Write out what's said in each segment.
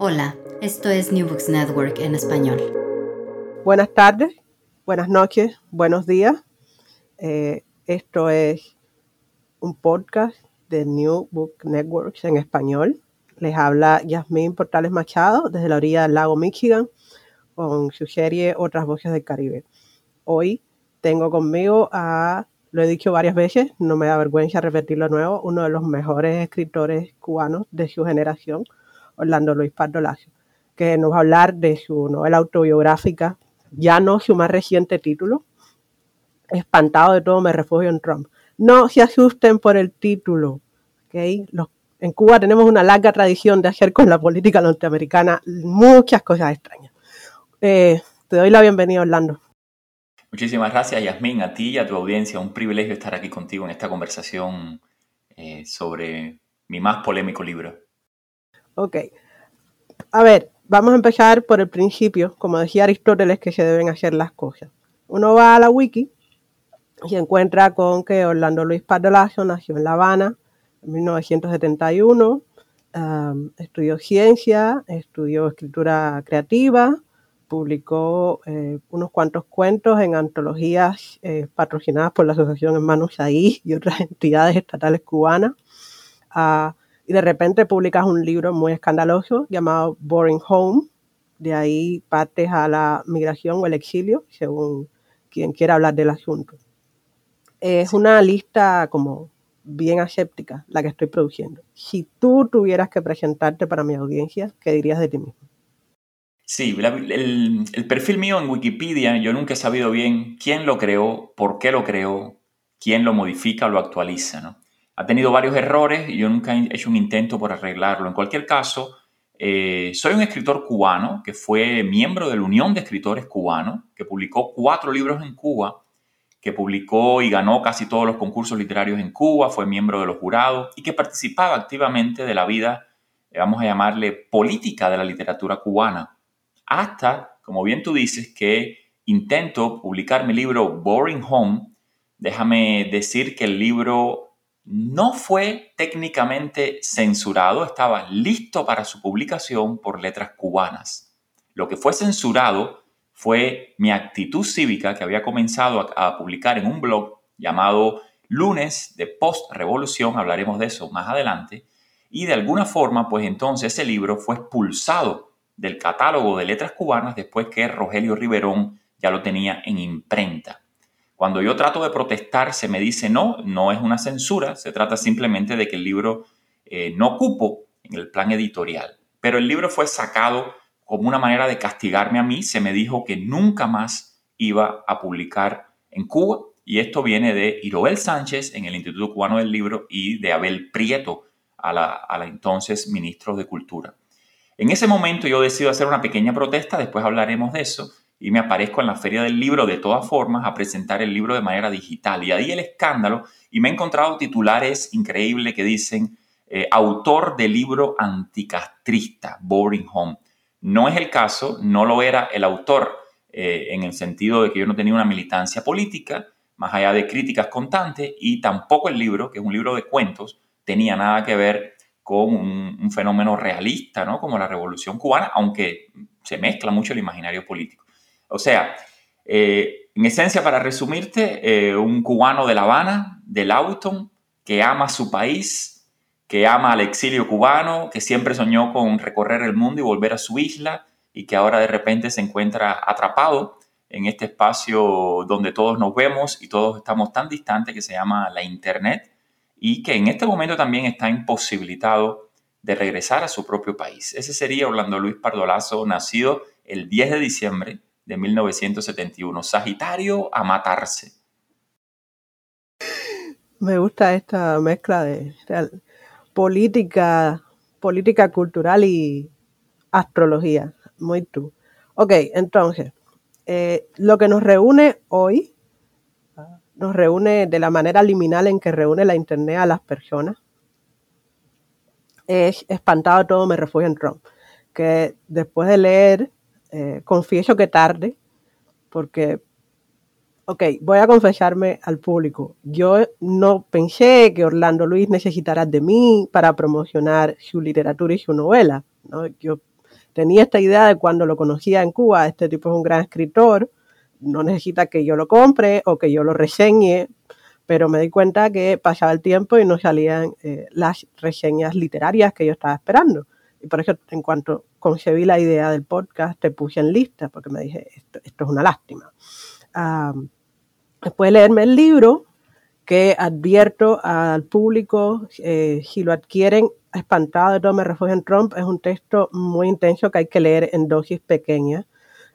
Hola, esto es New Books Network en español. Buenas tardes, buenas noches, buenos días. Eh, esto es un podcast de New Book Networks en español. Les habla Yasmín Portales Machado desde la orilla del lago Michigan con su serie Otras Voces del Caribe. Hoy tengo conmigo a, lo he dicho varias veces, no me da vergüenza repetirlo nuevo, uno de los mejores escritores cubanos de su generación, Orlando Luis Pardo Lacio, que nos va a hablar de su novela autobiográfica, ya no su más reciente título, Espantado de todo me refugio en Trump. No se asusten por el título, ¿okay? Los, en Cuba tenemos una larga tradición de hacer con la política norteamericana muchas cosas extrañas. Eh, te doy la bienvenida, Orlando. Muchísimas gracias, Yasmín, a ti y a tu audiencia. Un privilegio estar aquí contigo en esta conversación eh, sobre mi más polémico libro. Ok. A ver, vamos a empezar por el principio. Como decía Aristóteles, que se deben hacer las cosas. Uno va a la wiki y se encuentra con que Orlando Luis Pardo Lazo nació en La Habana en 1971. Um, estudió ciencia, estudió escritura creativa, publicó eh, unos cuantos cuentos en antologías eh, patrocinadas por la Asociación Hermanos Ahí y otras entidades estatales cubanas. Uh, y de repente publicas un libro muy escandaloso llamado Boring Home. De ahí partes a la migración o el exilio, según quien quiera hablar del asunto. Es una lista como bien aséptica la que estoy produciendo. Si tú tuvieras que presentarte para mi audiencia, ¿qué dirías de ti mismo? Sí, el, el, perfil mío en Wikipedia, yo nunca he sabido bien quién lo creó, por qué lo creó, quién lo modifica o lo actualiza. ¿no? Ha tenido varios errores y yo nunca he hecho un intento por arreglarlo. En cualquier caso, eh, soy un escritor cubano que fue miembro de la Unión de Escritores Cubanos, que publicó cuatro libros en Cuba, que publicó y ganó casi todos los concursos literarios en Cuba, fue miembro de los jurados y que participaba activamente de la vida, eh, vamos a llamarle, política de la literatura cubana hasta, como bien tú dices, que intento publicar mi libro Boring Home. Déjame decir que el libro no fue técnicamente censurado, estaba listo para su publicación por letras cubanas. Lo que fue censurado fue mi actitud cívica que había comenzado a, publicar en un blog llamado Lunes de Post-Revolución, hablaremos de eso más adelante, y de alguna forma, pues entonces ese libro fue expulsado del catálogo de letras cubanas después que Rogelio Riverón ya lo tenía en imprenta. Cuando yo trato de protestar, se me dice no, no es una censura, se trata simplemente de que el libro eh, no cupo en el plan editorial. Pero el libro fue sacado como una manera de castigarme a mí, se me dijo que nunca más iba a publicar en Cuba, y esto viene de Iroel Sánchez en el Instituto Cubano del Libro y de Abel Prieto, a la, a la entonces ministro de Cultura. En ese momento yo decido hacer una pequeña protesta, después hablaremos de eso, y me aparezco en la feria del libro de todas formas a presentar el libro de manera digital. Y ahí el escándalo, y me he encontrado titulares increíbles que dicen eh, autor de libro anticastrista, Boring Home. No es el caso, no lo era el autor eh, en el sentido de que yo no tenía una militancia política, más allá de críticas constantes, y tampoco el libro, que es un libro de cuentos, tenía nada que ver con un, fenómeno realista, ¿no? Como la revolución cubana, aunque se mezcla mucho el imaginario político. O sea, eh, en esencia, para resumirte, eh, un cubano de La Habana, del Auton, que ama su país, que ama al exilio cubano, que siempre soñó con recorrer el mundo y volver a su isla y que ahora de repente se encuentra atrapado en este espacio donde todos nos vemos y todos estamos tan distantes que se llama la Internet y que en este momento también está imposibilitado de regresar a su propio país. Ese sería Orlando Luis Pardolazo, nacido el 10 de diciembre de 1971. Sagitario a matarse. Me gusta esta mezcla de política, política cultural y astrología. Muy tú. Ok, entonces, eh, lo que nos reúne hoy, nos reúne de la manera liminal en que reúne la Internet a las personas. Es espantado todo, me refugio en Trump. Que después de leer, eh, confieso que tarde, porque, ok, voy a confesarme al público. Yo no pensé que Orlando Luis necesitara de mí para promocionar su literatura y su novela. ¿no? Yo tenía esta idea de cuando lo conocía en Cuba, este tipo es un gran escritor, no necesita que yo lo compre o que yo lo reseñe, pero me di cuenta que pasaba el tiempo y no salían eh, las reseñas literarias que yo estaba esperando. Y por eso, en cuanto concebí la idea del podcast, te puse en lista, porque me dije, esto, es una lástima. después de leerme el libro, que advierto al público, eh, si lo adquieren espantado de todo me refugio en Trump, es un texto muy intenso que hay que leer en dosis pequeñas,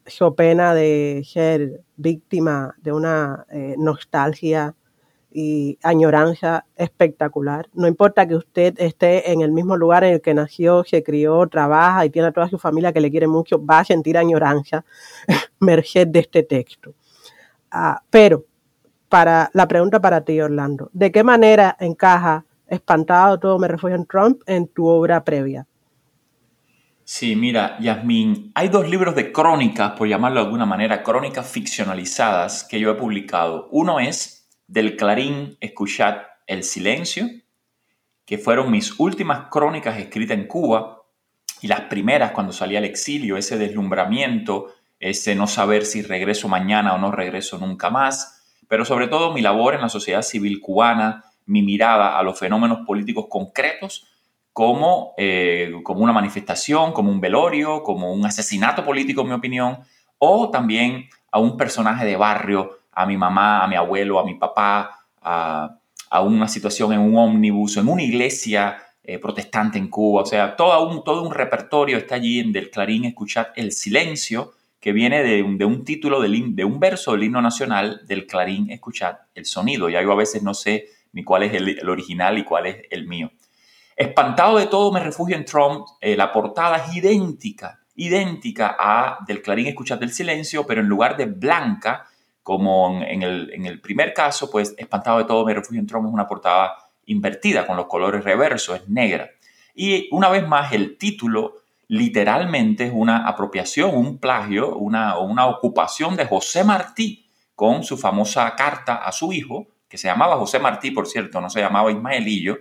so pena de ser víctima de una eh, nostalgia y añoranza espectacular. No importa que usted esté en el mismo lugar en el que nació, se crió, trabaja y tiene a toda su familia que le quiere mucho, va a sentir añoranza merced de este texto. Ah, pero para la pregunta para ti, Orlando, ¿de qué manera encaja Espantado todo me refugio en Trump en tu obra previa? Sí, mira, Yasmín, hay dos libros de crónicas, por llamarlo de alguna manera, crónicas ficcionalizadas que yo he publicado. Uno es Del Clarín, Escuchad el Silencio, que fueron mis últimas crónicas escritas en Cuba y las primeras cuando salí al exilio, ese deslumbramiento, ese no saber si regreso mañana o no regreso nunca más, pero sobre todo mi labor en la sociedad civil cubana, mi mirada a los fenómenos políticos concretos como, eh, como una manifestación, como un velorio, como un asesinato político, en mi opinión, o también a un personaje de barrio, a mi mamá, a mi abuelo, a mi papá, a, una situación en un ómnibus, en una iglesia eh, protestante en Cuba. O sea, todo un, todo un repertorio está allí en Del Clarín Escuchar el Silencio, que viene de un, de un título, de, un verso del himno nacional del Clarín, escuchad el sonido. Ya yo a veces no sé ni cuál es el, original y cuál es el mío. Espantado de todo, me refugio en Trump. Eh, la portada es idéntica, idéntica a del Clarín, escuchad el silencio, pero en lugar de blanca, como en el, primer caso, pues Espantado de todo, me refugio en es una portada invertida con los colores reversos, es negra. Y una vez más, el título literalmente es una apropiación, un plagio, una, una ocupación de José Martí con su famosa carta a su hijo, que se llamaba José Martí, por cierto, no se llamaba Ismaelillo,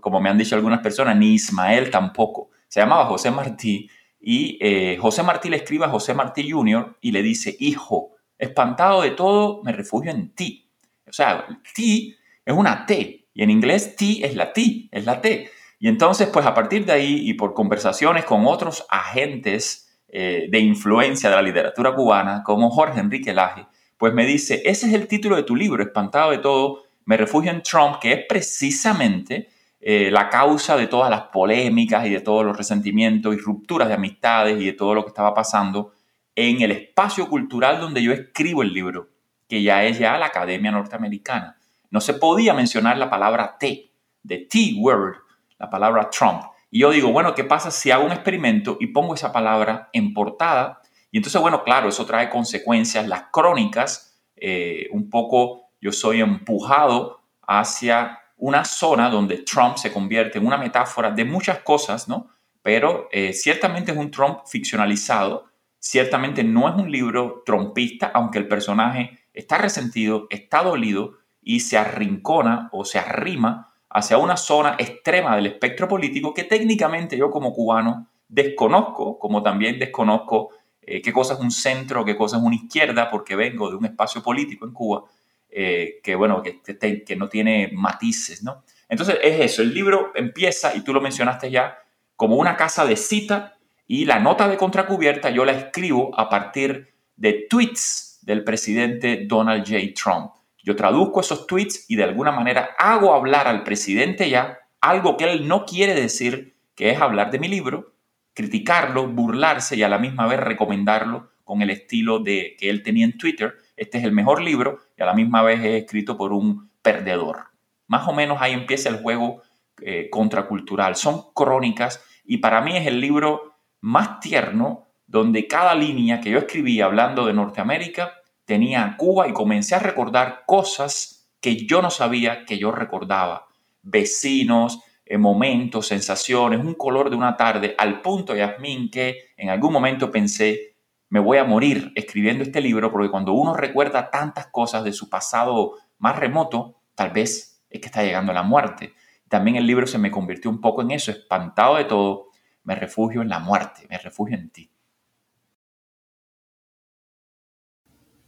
como me han dicho algunas personas, ni Ismael tampoco, se llamaba José Martí, y eh, José Martí le escribe a José Martí Jr. y le dice, hijo, espantado de todo, me refugio en ti. O sea, ti es una T, y en inglés ti es la T, es la T. Y entonces, pues a partir de ahí y por conversaciones con otros agentes eh, de influencia de la literatura cubana, como Jorge Enrique Laje, pues me dice, ese es el título de tu libro, Espantado de todo, me refugio en Trump, que es precisamente eh, la causa de todas las polémicas y de todos los resentimientos y rupturas de amistades y de todo lo que estaba pasando en el espacio cultural donde yo escribo el libro, que ya es ya la Academia Norteamericana. No se podía mencionar la palabra T, de T-word, la palabra Trump. Y yo digo, bueno, ¿qué pasa si hago un experimento y pongo esa palabra en portada? Y entonces, bueno, claro, eso trae consecuencias. Las crónicas, eh, un poco yo soy empujado hacia una zona donde Trump se convierte en una metáfora de muchas cosas, ¿no? Pero eh, ciertamente es un Trump ficcionalizado, ciertamente no es un libro trumpista, aunque el personaje está resentido, está dolido y se arrincona o se arrima hacia una zona extrema del espectro político que técnicamente yo como cubano desconozco, como también desconozco eh, qué cosa es un centro, qué cosa es una izquierda, porque vengo de un espacio político en Cuba eh, que, bueno, que, que, no tiene matices, ¿no? Entonces es eso, el libro empieza, y tú lo mencionaste ya, como una casa de cita y la nota de contracubierta yo la escribo a partir de tweets del presidente Donald J. Trump. Yo traduzco esos tweets y de alguna manera hago hablar al presidente ya algo que él no quiere decir, que es hablar de mi libro, criticarlo, burlarse y a la misma vez recomendarlo con el estilo de que él tenía en Twitter. Este es el mejor libro y a la misma vez es escrito por un perdedor. Más o menos ahí empieza el juego eh, contracultural. Son crónicas y para mí es el libro más tierno donde cada línea que yo escribí hablando de Norteamérica tenía a Cuba y comencé a recordar cosas que yo no sabía que yo recordaba. Vecinos, eh, momentos, sensaciones, un color de una tarde, al punto, Yasmín, que en algún momento pensé, me voy a morir escribiendo este libro, porque cuando uno recuerda tantas cosas de su pasado más remoto, tal vez es que está llegando la muerte. También el libro se me convirtió un poco en eso, espantado de todo, me refugio en la muerte, me refugio en ti.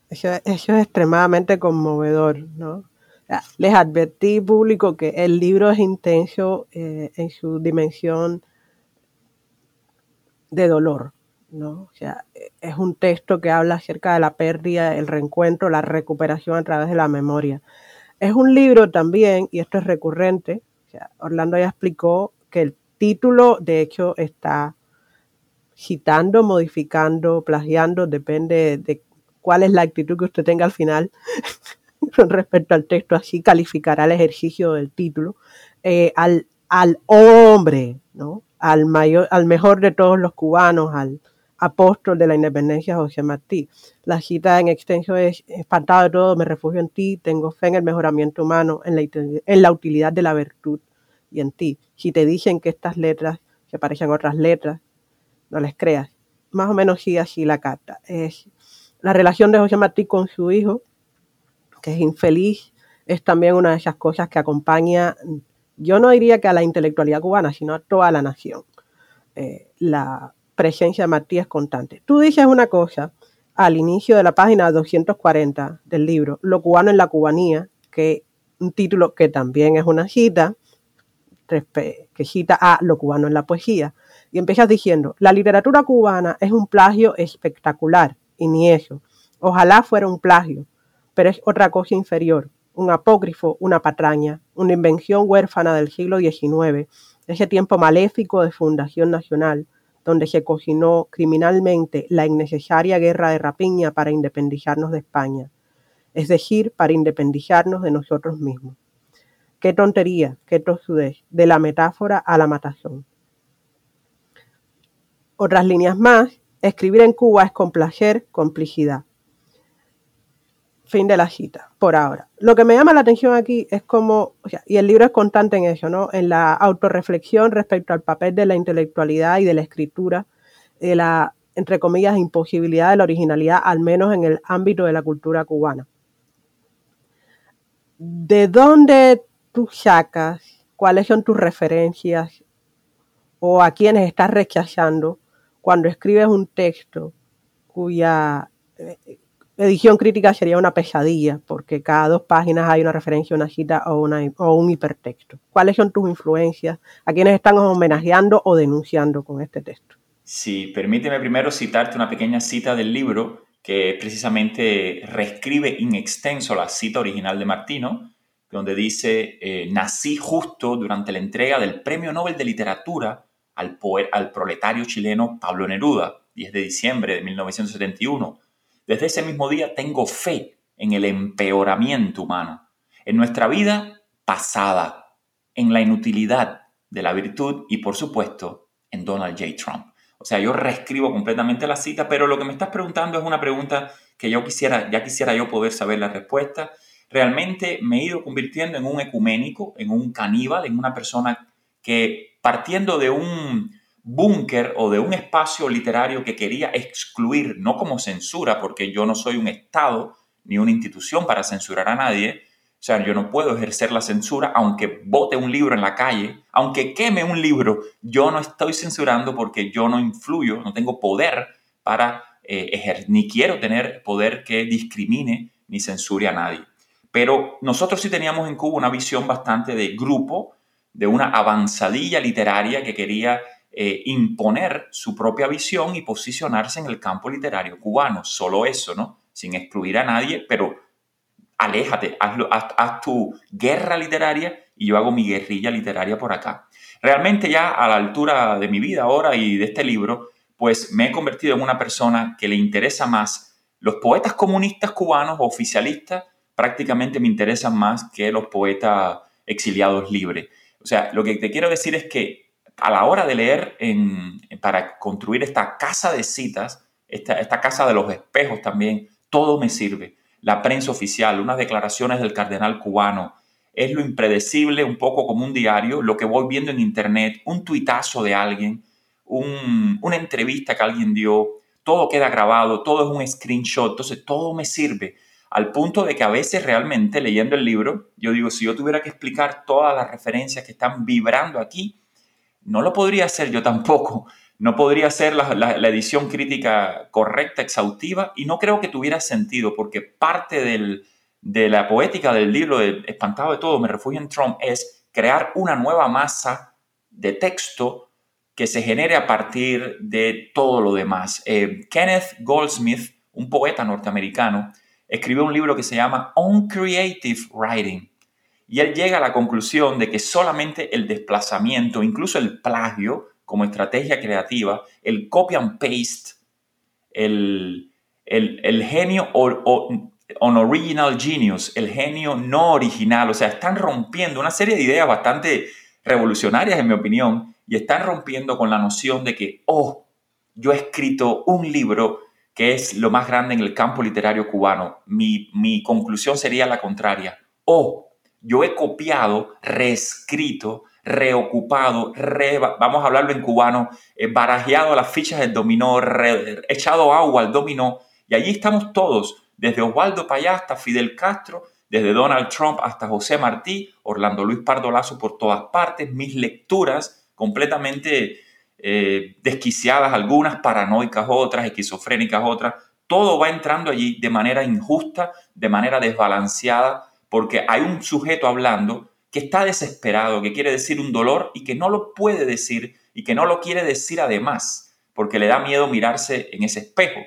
Eso, es extremadamente conmovedor, ¿no? Les advertí público que el libro es intenso eh, en su dimensión de dolor, ¿no? O sea, es un texto que habla acerca de la pérdida, el reencuentro, la recuperación a través de la memoria. Es un libro también, y esto es recurrente, Orlando ya explicó que el título, de hecho, está citando, modificando, plagiando, depende de cuál es la actitud que usted tenga al final con respecto al texto, así calificará el ejercicio del título, eh, al, al hombre, ¿no? al, mayor, al mejor de todos los cubanos, al apóstol de la independencia, José Martí. La cita en extenso es, espantado de todo, me refugio en ti, tengo fe en el mejoramiento humano, en la, en la utilidad de la virtud y en ti. Si te dicen que estas letras se parecen a otras letras, no les creas. Más o menos sigue así la carta. Es la relación de José Martí con su hijo, que es infeliz, es también una de esas cosas que acompaña, yo no diría que a la intelectualidad cubana, sino a toda la nación. Eh, la presencia de Martí es constante. Tú dices una cosa al inicio de la página 240 del libro, Lo cubano en la cubanía, que un título que también es una cita, que cita a lo cubano en la poesía. Y empiezas diciendo, la literatura cubana es un plagio espectacular, y ni eso. Ojalá fuera un plagio, pero es otra cosa inferior, un apócrifo, una patraña, una invención huérfana del siglo XIX, ese tiempo maléfico de fundación nacional, donde se cocinó criminalmente la innecesaria guerra de rapiña para independizarnos de España, es decir, para independizarnos de nosotros mismos. Qué tontería, qué tosudez, de la metáfora a la matazón. Otras líneas más, escribir en Cuba es complacer, complicidad. Fin de la cita, por ahora. Lo que me llama la atención aquí es como, y el libro es constante en eso, ¿no? En la autorreflexión respecto al papel de la intelectualidad y de la escritura, de la, entre comillas, imposibilidad de la originalidad, al menos en el ámbito de la cultura cubana. ¿De dónde tú sacas, cuáles son tus referencias o a quienes estás rechazando cuando escribes un texto cuya eh, edición crítica sería una pesadilla, porque cada dos páginas hay una referencia, una cita o, un hipertexto. ¿Cuáles son tus influencias? ¿A quienes están homenajeando o denunciando con este texto? Sí, permíteme primero citarte una pequeña cita del libro que precisamente reescribe in extenso la cita original de Martino, donde dice, eh, nací justo durante la entrega del Premio Nobel de Literatura al, al proletario chileno Pablo Neruda, 10 de diciembre de 1971. Desde ese mismo día tengo fe en el empeoramiento humano, en nuestra vida pasada, en la inutilidad de la virtud y por supuesto en Donald J. Trump. O sea, yo reescribo completamente la cita, pero lo que me estás preguntando es una pregunta que yo quisiera, ya quisiera yo poder saber la respuesta realmente me he ido convirtiendo en un ecuménico, en un caníbal, en una persona que partiendo de un búnker o de un espacio literario que quería excluir, no como censura, porque yo no soy un Estado ni una institución para censurar a nadie, o sea, yo no puedo ejercer la censura aunque bote un libro en la calle, aunque queme un libro, yo no estoy censurando porque yo no influyo, no tengo poder para eh, ejercer, ni quiero tener poder que discrimine ni censure a nadie. Pero nosotros sí teníamos en Cuba una visión bastante de grupo, de una avanzadilla literaria que quería eh, imponer su propia visión y posicionarse en el campo literario cubano. Solo eso, ¿no? Sin excluir a nadie, pero aléjate, haz, tu guerra literaria y yo hago mi guerrilla literaria por acá. Realmente ya a la altura de mi vida ahora y de este libro, pues me he convertido en una persona que le interesa más los poetas comunistas cubanos oficialistas, prácticamente me interesan más que los poetas exiliados libres. O sea, lo que te quiero decir es que a la hora de leer para construir esta casa de citas, esta, casa de los espejos también, todo me sirve. La prensa oficial, unas declaraciones del cardenal cubano, es lo impredecible, un poco como un diario, lo que voy viendo en internet, un tuitazo de alguien, una entrevista que alguien dio, todo queda grabado, todo es un screenshot, entonces todo me sirve. Al punto de que a veces realmente leyendo el libro, yo digo, si yo tuviera que explicar todas las referencias que están vibrando aquí, no lo podría hacer yo tampoco. No podría hacer la, edición crítica correcta, exhaustiva, y no creo que tuviera sentido, porque parte de la poética del libro de Espantado de Todo, Me Refugio en Trump, es crear una nueva masa de texto que se genere a partir de todo lo demás. Eh, Kenneth Goldsmith, un poeta norteamericano, escribió un libro que se llama On Creative Writing. Y él llega a la conclusión de que solamente el desplazamiento, incluso el plagio como estrategia creativa, el copy and paste, el, el, genio on original genius, el genio no original, o sea, están rompiendo una serie de ideas bastante revolucionarias en mi opinión y están rompiendo con la noción de que, oh, yo he escrito un libro que es lo más grande en el campo literario cubano. Mi, mi conclusión sería la contraria. Oh, yo he copiado, reescrito, reocupado, vamos a hablarlo en cubano, eh, barajeado las fichas del dominó, echado agua al dominó, y allí estamos todos, desde Osvaldo Payá hasta Fidel Castro, desde Donald Trump hasta José Martí, Orlando Luis Pardolazo por todas partes, mis lecturas completamente eh, desquiciadas, algunas paranoicas otras, esquizofrénicas otras, todo va entrando allí de manera injusta, de manera desbalanceada, porque hay un sujeto hablando que está desesperado, que quiere decir un dolor y que no lo puede decir y que no lo quiere decir además, porque le da miedo mirarse en ese espejo.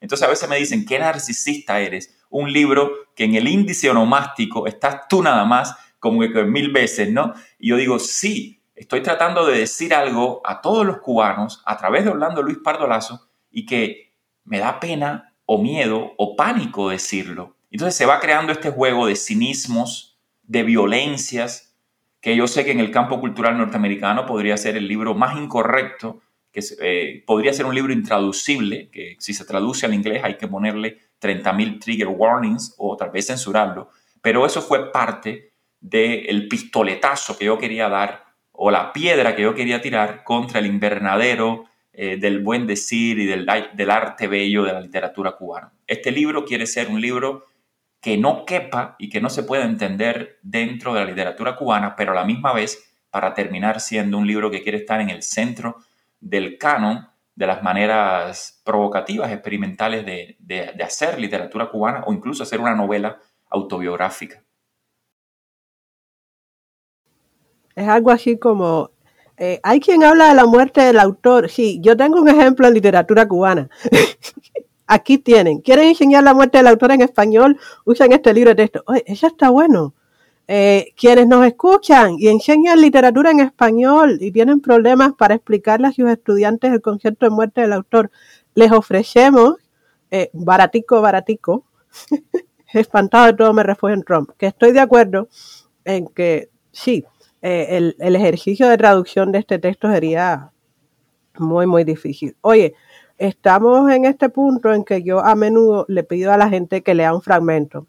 Entonces a veces me dicen, ¿qué narcisista eres? Un libro que en el índice onomástico estás tú nada más como que mil veces, ¿no? Y yo digo, sí, estoy tratando de decir algo a todos los cubanos a través de Orlando Luis Pardolazo y que me da pena o miedo o pánico decirlo. Entonces se va creando este juego de cinismos, de violencias, que yo sé que en el campo cultural norteamericano podría ser el libro más incorrecto, que eh, podría ser un libro intraducible, que si se traduce al inglés hay que ponerle 30.000 trigger warnings o tal vez censurarlo. Pero eso fue parte del pistoletazo que yo quería dar o la piedra que yo quería tirar contra el invernadero eh, del buen decir y del, del arte bello de la literatura cubana. Este libro quiere ser un libro que no quepa y que no se pueda entender dentro de la literatura cubana, pero a la misma vez para terminar siendo un libro que quiere estar en el centro del canon de las maneras provocativas, experimentales de, hacer literatura cubana o incluso hacer una novela autobiográfica. Es algo así como, eh, hay quien habla de la muerte del autor. Sí, yo tengo un ejemplo en literatura cubana. Aquí tienen. ¿Quieren enseñar la muerte del autor en español? Usan este libro de texto. Oye, eso está bueno. Eh, quienes nos escuchan y enseñan literatura en español y tienen problemas para explicarle a sus estudiantes el concepto de muerte del autor, les ofrecemos eh, baratico, baratico, espantado de todo me refugio en Trump, que estoy de acuerdo en que sí, eh, el, el ejercicio de traducción de este texto sería muy, muy difícil. Oye, estamos en este punto en que yo a menudo le pido a la gente que lea un fragmento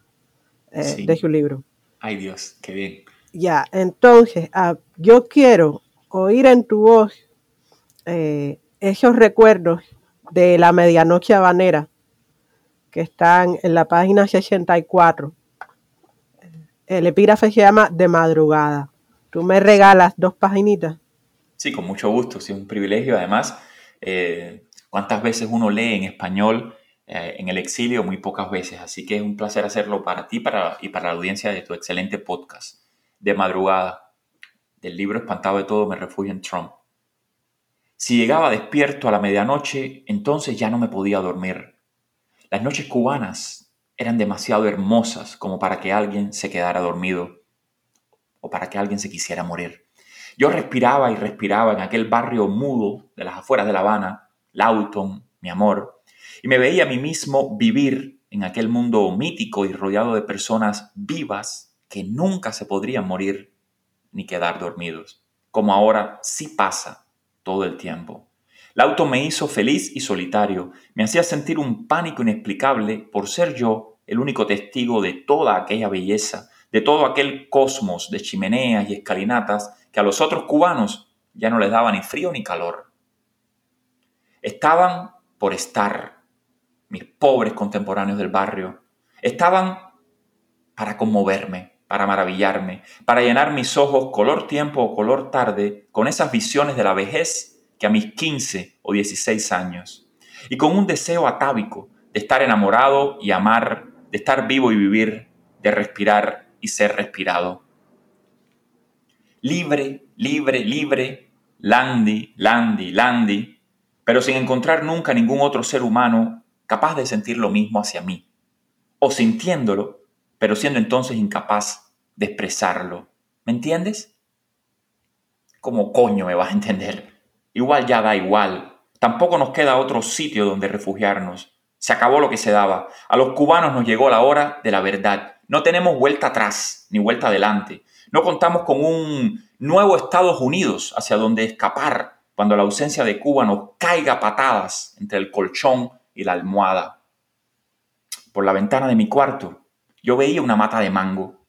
eh, de su libro. Ay Dios, qué bien. Ya, entonces ah, yo quiero oír en tu voz eh, esos recuerdos de la medianoche habanera que están en la página 64. El epígrafe se llama De madrugada. ¿Tú me regalas dos paginitas? Sí, con mucho gusto, sí, un privilegio. Además, eh, ¿Cuántas veces uno lee en español eh, en el exilio muy pocas veces, así que es un placer hacerlo para ti para, y para la audiencia de tu excelente podcast de madrugada del libro Espantado de todo me refugio en Trump. Si llegaba despierto a la medianoche, entonces ya no me podía dormir. Las noches cubanas eran demasiado hermosas como para que alguien se quedara dormido o para que alguien se quisiera morir. Yo respiraba y respiraba en aquel barrio mudo de las afueras de La Habana, Lawton, mi amor, y me veía a mí mismo vivir en aquel mundo mítico y rodeado de personas vivas que nunca se podrían morir ni quedar dormidos, como ahora sí pasa todo el tiempo. El auto me hizo feliz y solitario, me hacía sentir un pánico inexplicable por ser yo el único testigo de toda aquella belleza, de todo aquel cosmos de chimeneas y escalinatas que a los otros cubanos ya no les daba ni frío ni calor. Estaban por estar, mis pobres contemporáneos del barrio, estaban para conmoverme, para maravillarme, para llenar mis ojos color tiempo o color tarde con esas visiones de la vejez que a mis 15 o 16 años, y con un deseo atávico de estar enamorado y amar, de estar vivo y vivir, de respirar y ser respirado. Libre, libre, libre, Landy, Landy, Landy, pero sin encontrar nunca ningún otro ser humano capaz de sentir lo mismo hacia mí, o sintiéndolo pero siendo entonces incapaz de expresarlo. ¿Me entiendes? ¿Cómo coño me vas a entender? Igual ya da igual. Tampoco nos queda otro sitio donde refugiarnos. Se acabó lo que se daba. A los cubanos nos llegó la hora de la verdad. No tenemos vuelta atrás ni vuelta adelante. No contamos con un nuevo Estados Unidos hacia donde escapar cuando la ausencia de Cuba nos caiga patadas entre el colchón y la almohada. Por la ventana de mi cuarto yo veía una mata de mango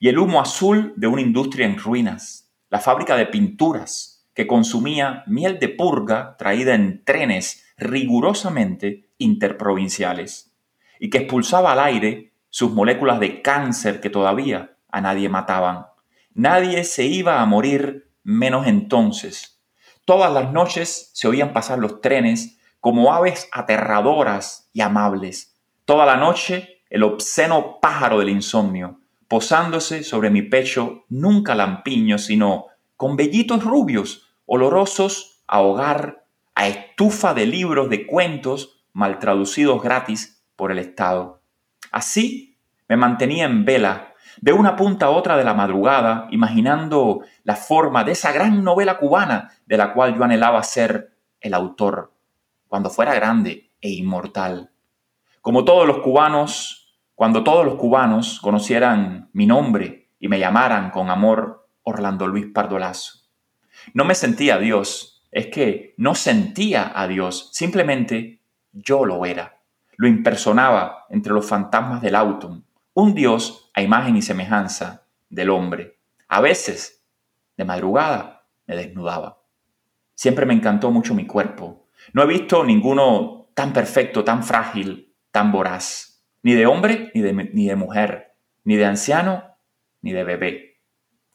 y el humo azul de una industria en ruinas, la fábrica de pinturas que consumía miel de purga traída en trenes rigurosamente interprovinciales y que expulsaba al aire sus moléculas de cáncer que todavía a nadie mataban. Nadie se iba a morir menos entonces. Todas las noches se oían pasar los trenes como aves aterradoras y amables. Toda la noche el obsceno pájaro del insomnio, posándose sobre mi pecho, nunca lampiño, sino con vellitos rubios, olorosos a hogar, a estufa de libros de cuentos mal traducidos gratis por el Estado. Así me mantenía en vela, de una punta a otra de la madrugada, imaginando la forma de esa gran novela cubana de la cual yo anhelaba ser el autor, cuando fuera grande e inmortal. Como todos los cubanos, cuando todos los cubanos conocieran mi nombre y me llamaran con amor Orlando Luis Pardolazo. No me sentía Dios, es que no sentía a Dios, simplemente yo lo era. Lo impersonaba entre los fantasmas del autumn, un Dios a imagen y semejanza del hombre. A veces, de madrugada, me desnudaba. Siempre me encantó mucho mi cuerpo. No he visto ninguno tan perfecto, tan frágil, tan voraz ni de hombre ni de, ni de mujer, ni de anciano ni de bebé.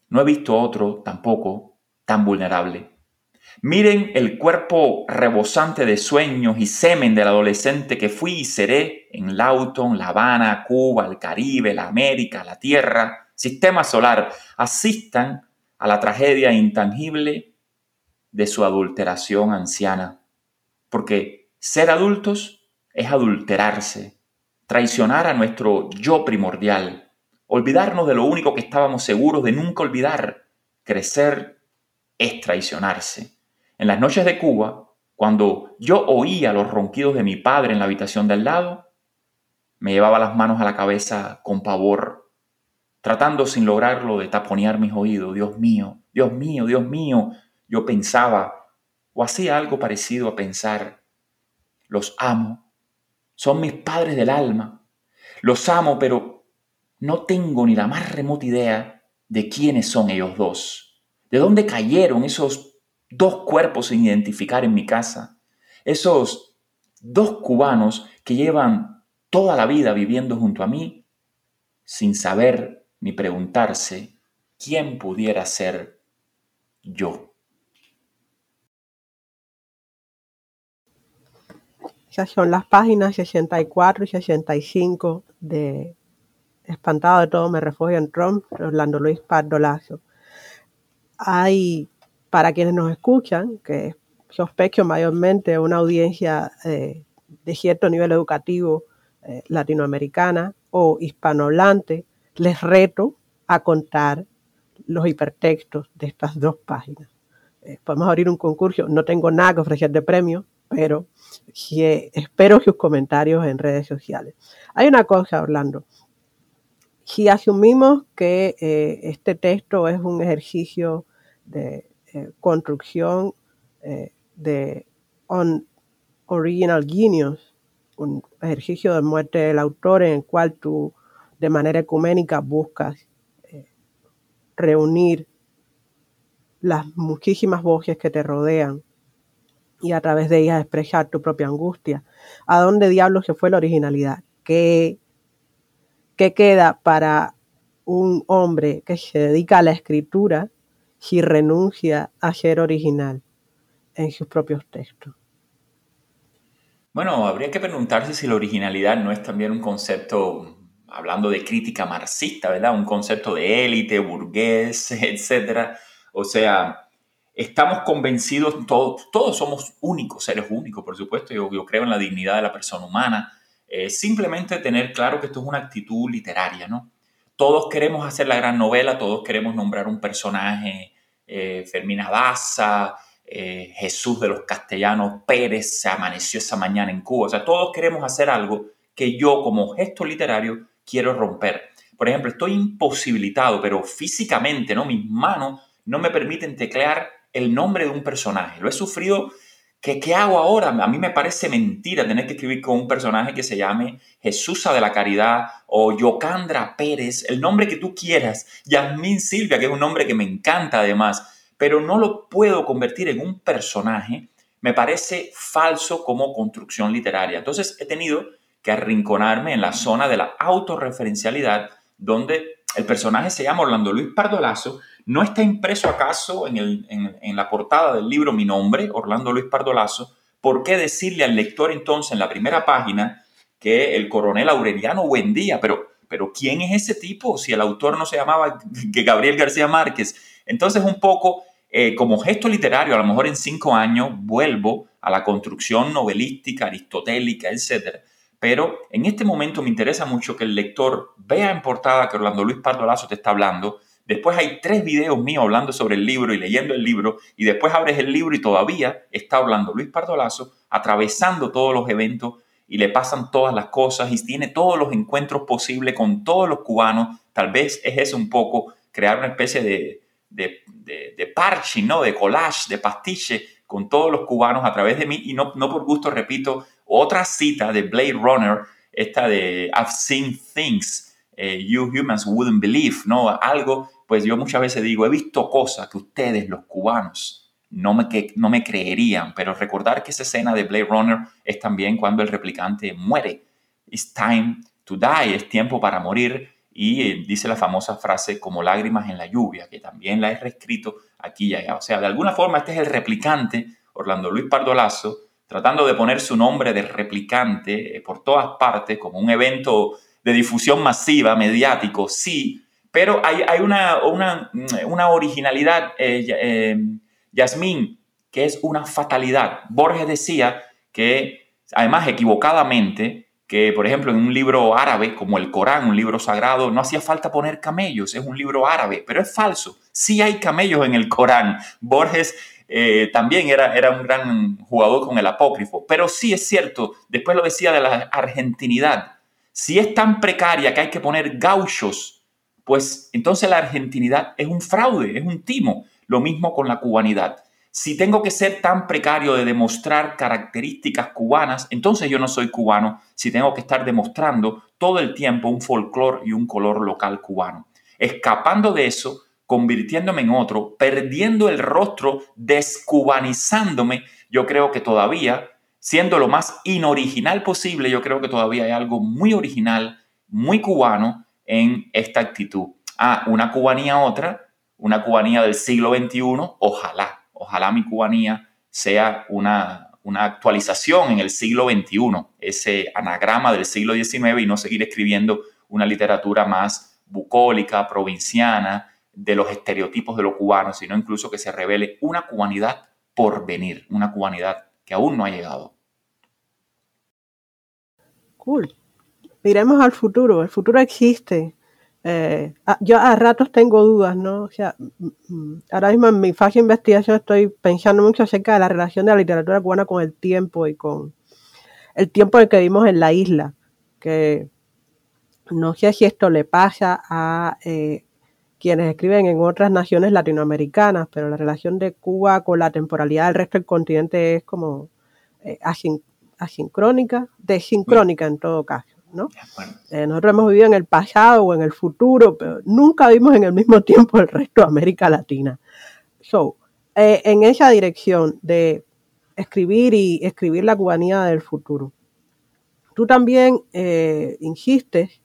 No he visto otro tampoco tan vulnerable. Miren el cuerpo rebosante de sueños y semen del adolescente que fui y seré en Lawton, La Habana, Cuba, el Caribe, la América, la Tierra, sistema solar. Asistan a la tragedia intangible de su adulteración anciana. Porque ser adultos es adulterarse, traicionar a nuestro yo primordial, olvidarnos de lo único que estábamos seguros de nunca olvidar. Crecer es traicionarse. En las noches de Cuba, cuando yo oía los ronquidos de mi padre en la habitación de al lado, me llevaba las manos a la cabeza con pavor, tratando sin lograrlo de taponear mis oídos. Dios mío, Dios mío, Dios mío. Yo pensaba, o hacía algo parecido a pensar, los amo, son mis padres del alma. Los amo, pero no tengo ni la más remota idea de quiénes son ellos dos. ¿De dónde cayeron esos dos cuerpos sin identificar en mi casa? Esos dos cubanos que llevan toda la vida viviendo junto a mí sin saber ni preguntarse quién pudiera ser yo. Esas son las páginas 64 y 65 de Espantado de todo me refugio en Trump, Orlando Luis Pardo Lazo. Hay, para quienes nos escuchan, que sospecho mayormente una audiencia eh, de cierto nivel educativo eh, latinoamericana o hispanohablante, les reto a contar los hipertextos de estas dos páginas. Eh, podemos abrir un concurso, no tengo nada que ofrecer de premio, pero espero sus comentarios en redes sociales. Hay una cosa, Orlando. Si asumimos que este texto es un ejercicio de eh, construcción de on original genius, un ejercicio de muerte del autor en el cual tú de manera ecuménica buscas reunir las muchísimas voces que te rodean y a través de ellas expresar tu propia angustia. ¿A dónde diablos se fue la originalidad? ¿Qué, ¿Qué queda para un hombre que se dedica a la escritura si renuncia a ser original en sus propios textos? Bueno, habría que preguntarse si la originalidad no es también un concepto, hablando de crítica marxista, ¿verdad? Un concepto de élite, burgués, etcétera o sea, estamos convencidos, todos, todos somos únicos, seres únicos, por supuesto, yo, yo creo en la dignidad de la persona humana. Eh, simplemente tener claro que esto es una actitud literaria, ¿no? Todos queremos hacer la gran novela, todos queremos nombrar un personaje, eh, Fermina Daza, eh, Jesús de los Castellanos, Pérez se amaneció esa mañana en Cuba. O sea, todos queremos hacer algo que yo como gesto literario quiero romper. Por ejemplo, estoy imposibilitado, pero físicamente, ¿no? Mis manos no me permiten teclear el nombre de un personaje. Lo he sufrido. ¿Qué, ¿Qué hago ahora? A mí me parece mentira tener que escribir con un personaje que se llame Jesús de la Caridad o Yocandra Pérez, el nombre que tú quieras, Yasmín Silvia, que es un nombre que me encanta además, pero no lo puedo convertir en un personaje. Me parece falso como construcción literaria. Entonces he tenido que arrinconarme en la zona de la autorreferencialidad, donde el personaje se llama Orlando Luis Pardolazo ¿No está impreso acaso en, la portada del libro mi nombre, Orlando Luis Pardolazo? ¿Por qué decirle al lector entonces en la primera página que el coronel Aureliano Buendía, pero, pero ¿quién es ese tipo si el autor no se llamaba Gabriel García Márquez? Entonces un poco eh, como gesto literario, a lo mejor en cinco años vuelvo a la construcción novelística, aristotélica, etc. Pero en este momento me interesa mucho que el lector vea en portada que Orlando Luis Pardolazo te está hablando, Después hay tres videos míos hablando sobre el libro y leyendo el libro. Y después abres el libro y todavía está hablando Luis Pardolazo, atravesando todos los eventos y le pasan todas las cosas y tiene todos los encuentros posibles con todos los cubanos. Tal vez es eso un poco, crear una especie de, de, de, parche, ¿no? de collage, de pastiche con todos los cubanos a través de mí. Y no, no por gusto, repito, otra cita de Blade Runner, esta de I've seen things eh, you humans wouldn't believe, ¿no? Algo, pues yo muchas veces digo, he visto cosas que ustedes, los cubanos, no me, que, no me creerían, pero recordar que esa escena de Blade Runner es también cuando el replicante muere. It's time to die, es tiempo para morir. Y eh, dice la famosa frase como lágrimas en la lluvia, que también la he reescrito aquí y allá. O sea, de alguna forma este es el replicante, Orlando Luis Pardolazo, tratando de poner su nombre de replicante eh, por todas partes como un evento de difusión masiva, mediático, sí, pero hay, hay una, una, originalidad, eh, eh, Yasmín, que es una fatalidad. Borges decía que, además equivocadamente, que por ejemplo en un libro árabe como el Corán, un libro sagrado, no hacía falta poner camellos, es un libro árabe, pero es falso. Sí hay camellos en el Corán. Borges eh, también era, era un gran jugador con el apócrifo, pero sí es cierto, después lo decía de la argentinidad. Si es tan precaria que hay que poner gauchos, pues entonces la argentinidad es un fraude, es un timo. Lo mismo con la cubanidad. Si tengo que ser tan precario de demostrar características cubanas, entonces yo no soy cubano si tengo que estar demostrando todo el tiempo un folclore y un color local cubano. Escapando de eso, convirtiéndome en otro, perdiendo el rostro, descubanizándome, yo creo que todavía siendo lo más inoriginal posible, yo creo que todavía hay algo muy original, muy cubano en esta actitud. Ah, una cubanía otra, una cubanía del siglo XXI, ojalá, ojalá mi cubanía sea una, una actualización en el siglo XXI, ese anagrama del siglo XIX y no seguir escribiendo una literatura más bucólica, provinciana, de los estereotipos de los cubanos, sino incluso que se revele una cubanidad por venir, una cubanidad que aún no ha llegado. Cool. Miremos al futuro. El futuro existe. Eh, yo a ratos tengo dudas, ¿no? O sea, mm, mm, ahora mismo en mi fase de investigación estoy pensando mucho acerca de la relación de la literatura cubana con el tiempo y con el tiempo en que vivimos en la isla, que no sé si esto le pasa a eh, quienes escriben en otras naciones latinoamericanas, pero la relación de Cuba con la temporalidad del resto del continente es como eh, asincrónica, desincrónica en todo caso. ¿no? Eh, nosotros hemos vivido en el pasado o en el futuro, pero nunca vimos en el mismo tiempo el resto de América Latina. So, eh, en esa dirección de escribir y escribir la cubanía del futuro, tú también eh, insistes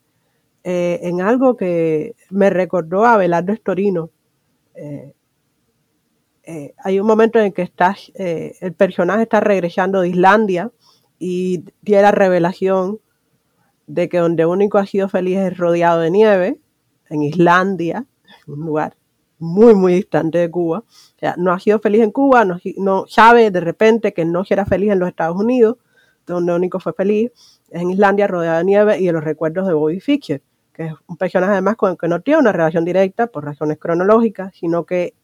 en algo que me recordó a Belardo Estorino. hay un momento en que estás, el personaje está regresando de Islandia y la revelación de que donde único ha sido feliz es rodeado de nieve, en Islandia, un lugar muy, muy distante de Cuba. O sea, no ha sido feliz en Cuba, no, sabe de repente que no será feliz en los Estados Unidos, donde único fue feliz es en Islandia, rodeado de nieve y de los recuerdos de Bobby Fischer, que es un personaje además con el que no tiene una relación directa por razones cronológicas, sino que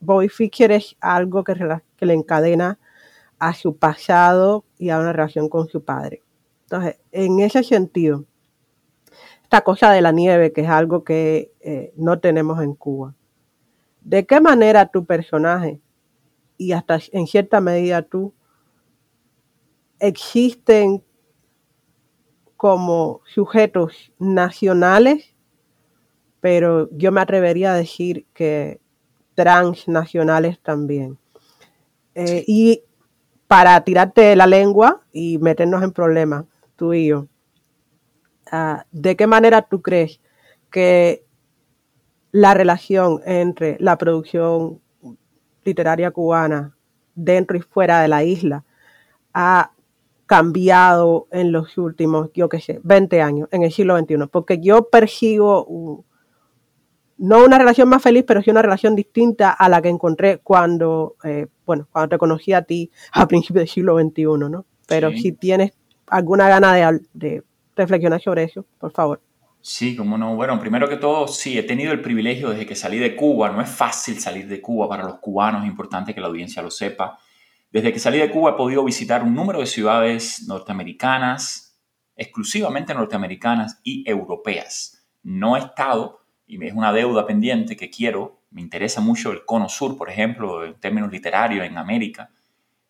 Bobby Fischer es algo que le encadena a su pasado y a una relación con su padre. Entonces, en ese sentido, esta cosa de la nieve, que es algo que eh, no tenemos en Cuba, ¿de qué manera tu personaje y hasta en cierta medida tú existen como sujetos nacionales, pero yo me atrevería a decir que transnacionales también. Eh, y para tirarte la lengua y meternos en problemas, tú y yo, ah, ¿de qué manera tú crees que la relación entre la producción literaria cubana dentro y fuera de la isla ha cambiado en los últimos, yo qué sé, 20 años, en el siglo XXI? Porque yo percibo no una relación más feliz, pero sí una relación distinta a la que encontré cuando, eh, bueno, cuando te conocí a ti a principios del siglo XXI, ¿no? Pero si tienes alguna gana de, reflexionar sobre eso, por favor. Sí, como no. Bueno, primero que todo, sí, he tenido el privilegio desde que salí de Cuba. No es fácil salir de Cuba para los cubanos, es importante que la audiencia lo sepa. Desde que salí de Cuba he podido visitar un número de ciudades norteamericanas, exclusivamente norteamericanas y europeas. No he estado, y es una deuda pendiente que quiero, me interesa mucho el cono sur, por ejemplo, en términos literarios en América,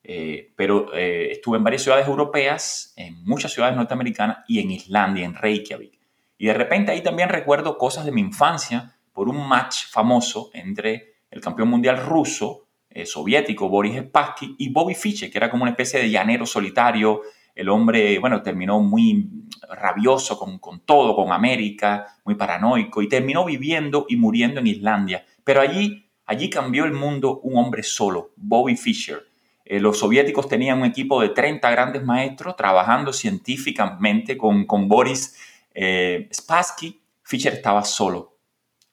eh, pero eh, estuve en varias ciudades europeas, en muchas ciudades norteamericanas y en Islandia, en Reykjavik. Y de repente ahí también recuerdo cosas de mi infancia por un match famoso entre el campeón mundial ruso, eh, soviético, Boris Spassky, y Bobby Fischer, que era como una especie de llanero solitario. El hombre, bueno, terminó muy rabioso con, con todo, con América, muy paranoico, y terminó viviendo y muriendo en Islandia. Pero allí, allí cambió el mundo un hombre solo, Bobby Fischer eh, los soviéticos tenían un equipo de 30 grandes maestros trabajando científicamente con, con Boris eh, Spassky. Fischer estaba solo.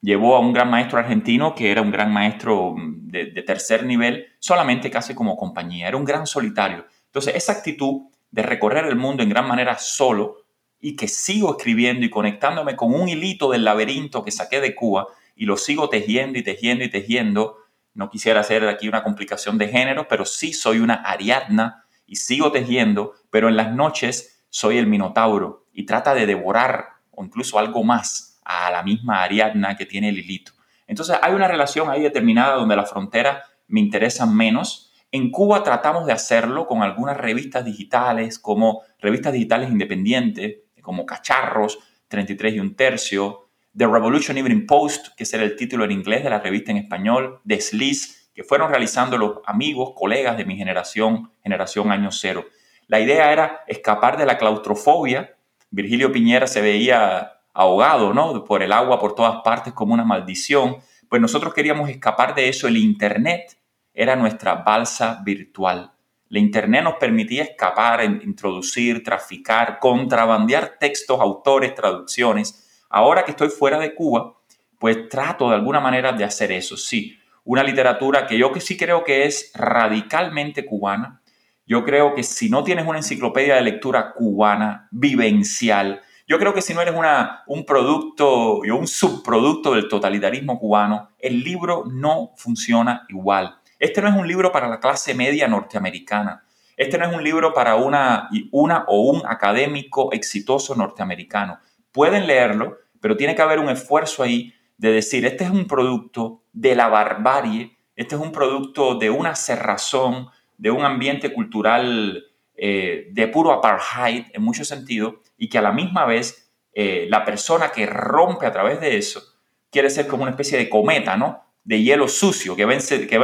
Llevó a un gran maestro argentino que era un gran maestro mm, de, de tercer nivel, solamente casi como compañía. Era un gran solitario. Entonces, esa actitud de recorrer el mundo en gran manera solo y que sigo escribiendo y conectándome con un hilito del laberinto que saqué de Cuba y lo sigo tejiendo y tejiendo y tejiendo no quisiera hacer aquí una complicación de género, pero sí soy una Ariadna y sigo tejiendo, pero en las noches soy el Minotauro y trata de devorar o incluso algo más a la misma Ariadna que tiene Lilito. Entonces hay una relación ahí determinada donde la frontera me interesa menos. En Cuba tratamos de hacerlo con algunas revistas digitales, como revistas digitales independientes, como Cacharros, 33 y un tercio, The Revolution Evening Post, que será el título en inglés de la revista en español, The Slice, que fueron realizando los amigos, colegas de mi generación, generación año cero. La idea era escapar de la claustrofobia. Virgilio Piñera se veía ahogado, ¿no? Por el agua por todas partes como una maldición. Pues nosotros queríamos escapar de eso. El Internet era nuestra balsa virtual. La Internet nos permitía escapar, introducir, traficar, contrabandear textos, autores, traducciones. Ahora que estoy fuera de Cuba, pues trato de alguna manera de hacer eso, sí. Una literatura que yo que sí creo que es radicalmente cubana. Yo creo que si no tienes una enciclopedia de lectura cubana, vivencial, yo creo que si no eres una, un producto y un subproducto del totalitarismo cubano, el libro no funciona igual. Este no es un libro para la clase media norteamericana. Este no es un libro para una, una o un académico exitoso norteamericano. Pueden leerlo, pero tiene que haber un esfuerzo ahí de decir, este es un producto de la barbarie, este es un producto de una cerrazón, de un ambiente cultural eh, de puro apartheid en muchos sentidos, y que a la misma vez eh, la persona que rompe a través de eso quiere ser como una especie de cometa, ¿no? De hielo sucio, que va,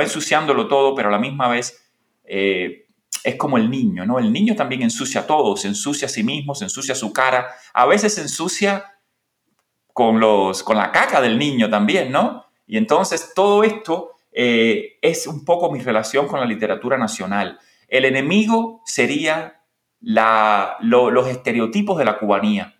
ensuciándolo todo, pero a la misma vez eh, es como el niño, ¿no? El niño también ensucia todo, se ensucia a sí mismo, se ensucia su cara, a veces se ensucia con, los, con la caca del niño también, ¿no? Y entonces todo esto eh, es un poco mi relación con la literatura nacional. El enemigo sería los estereotipos de la cubanía.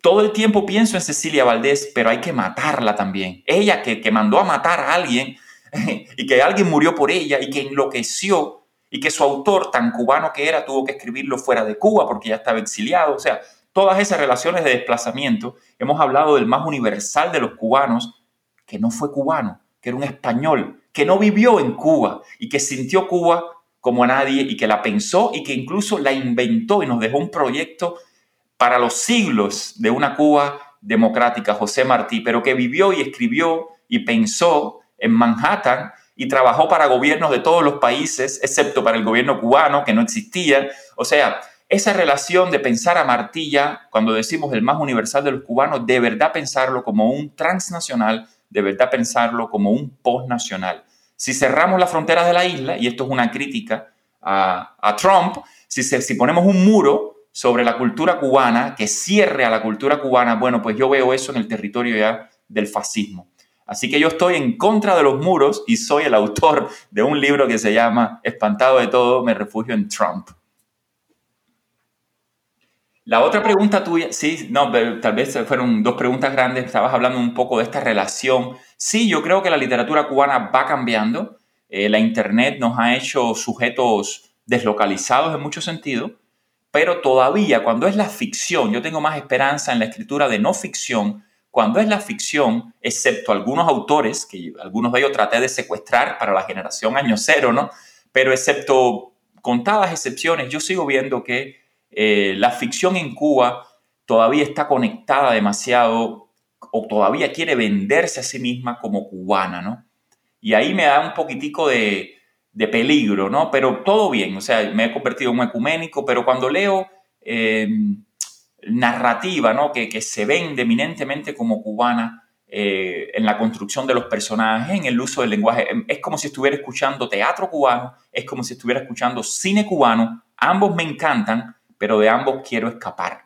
Todo el tiempo pienso en Cecilia Valdés, pero hay que matarla también. Ella que mandó a matar a alguien y que alguien murió por ella y que enloqueció y que su autor, tan cubano que era, tuvo que escribirlo fuera de Cuba porque ya estaba exiliado. O sea, todas esas relaciones de desplazamiento. Hemos hablado del más universal de los cubanos, que no fue cubano, que era un español, que no vivió en Cuba y que sintió Cuba como a nadie y que la pensó y que incluso la inventó y nos dejó un proyecto para los siglos de una Cuba democrática, José Martí, pero que vivió y escribió y pensó en Manhattan y trabajó para gobiernos de todos los países, excepto para el gobierno cubano, que no existía. O sea, esa relación de pensar a Martilla, cuando decimos el más universal de los cubanos, de verdad pensarlo como un transnacional, de verdad pensarlo como un postnacional. Si cerramos las fronteras de la isla, y esto es una crítica a, Trump, si, si ponemos un muro sobre la cultura cubana, que cierre a la cultura cubana, bueno, pues yo veo eso en el territorio ya del fascismo. Así que yo estoy en contra de los muros y soy el autor de un libro que se llama Espantado de todo, me refugio en Trump. La otra pregunta tuya, sí, no, tal vez fueron dos preguntas grandes, estabas hablando un poco de esta relación. Sí, yo creo que la literatura cubana va cambiando. Eh, la Internet nos ha hecho sujetos deslocalizados en muchos sentidos, pero todavía cuando es la ficción, yo tengo más esperanza en la escritura de no ficción, cuando es la ficción, excepto algunos autores, que algunos de ellos traté de secuestrar para la generación año cero, ¿no? Pero excepto contadas excepciones, yo sigo viendo que eh, la ficción en Cuba todavía está conectada demasiado o todavía quiere venderse a sí misma como cubana, ¿no? Y ahí me da un poquitico de, peligro, ¿no? Pero todo bien, o sea, me he convertido en un ecuménico, pero cuando leo eh, narrativa, ¿no? Que, que, se vende eminentemente como cubana eh, en la construcción de los personajes, en el uso del lenguaje, es como si estuviera escuchando teatro cubano, es como si estuviera escuchando cine cubano, ambos me encantan, pero de ambos quiero escapar.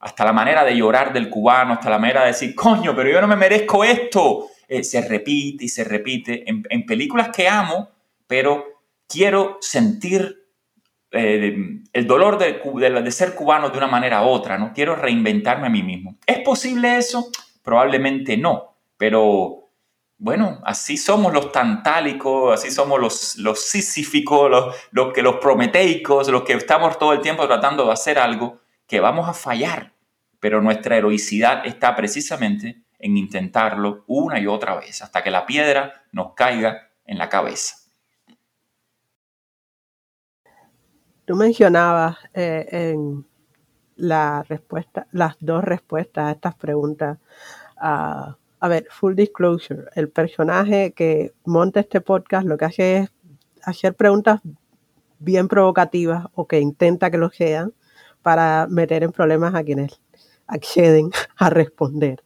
Hasta la manera de llorar del cubano, hasta la manera de decir, coño, pero yo no me merezco esto. Eh, se repite y se repite en, películas que amo, pero quiero sentir eh, el dolor de, ser cubano de una manera u otra, ¿no? Quiero reinventarme a mí mismo. ¿Es posible eso? Probablemente no, pero bueno, así somos los tantálicos, así somos los, los los, los, que, los prometeicos, los que estamos todo el tiempo tratando de hacer algo que vamos a fallar. Pero nuestra heroicidad está precisamente en intentarlo una y otra vez, hasta que la piedra nos caiga en la cabeza. Tú mencionabas eh, en la respuesta, las dos respuestas a estas preguntas. A ver, full disclosure, el personaje que monta este podcast lo que hace es hacer preguntas bien provocativas o que intenta que lo sean para meter en problemas a quienes acceden a responder.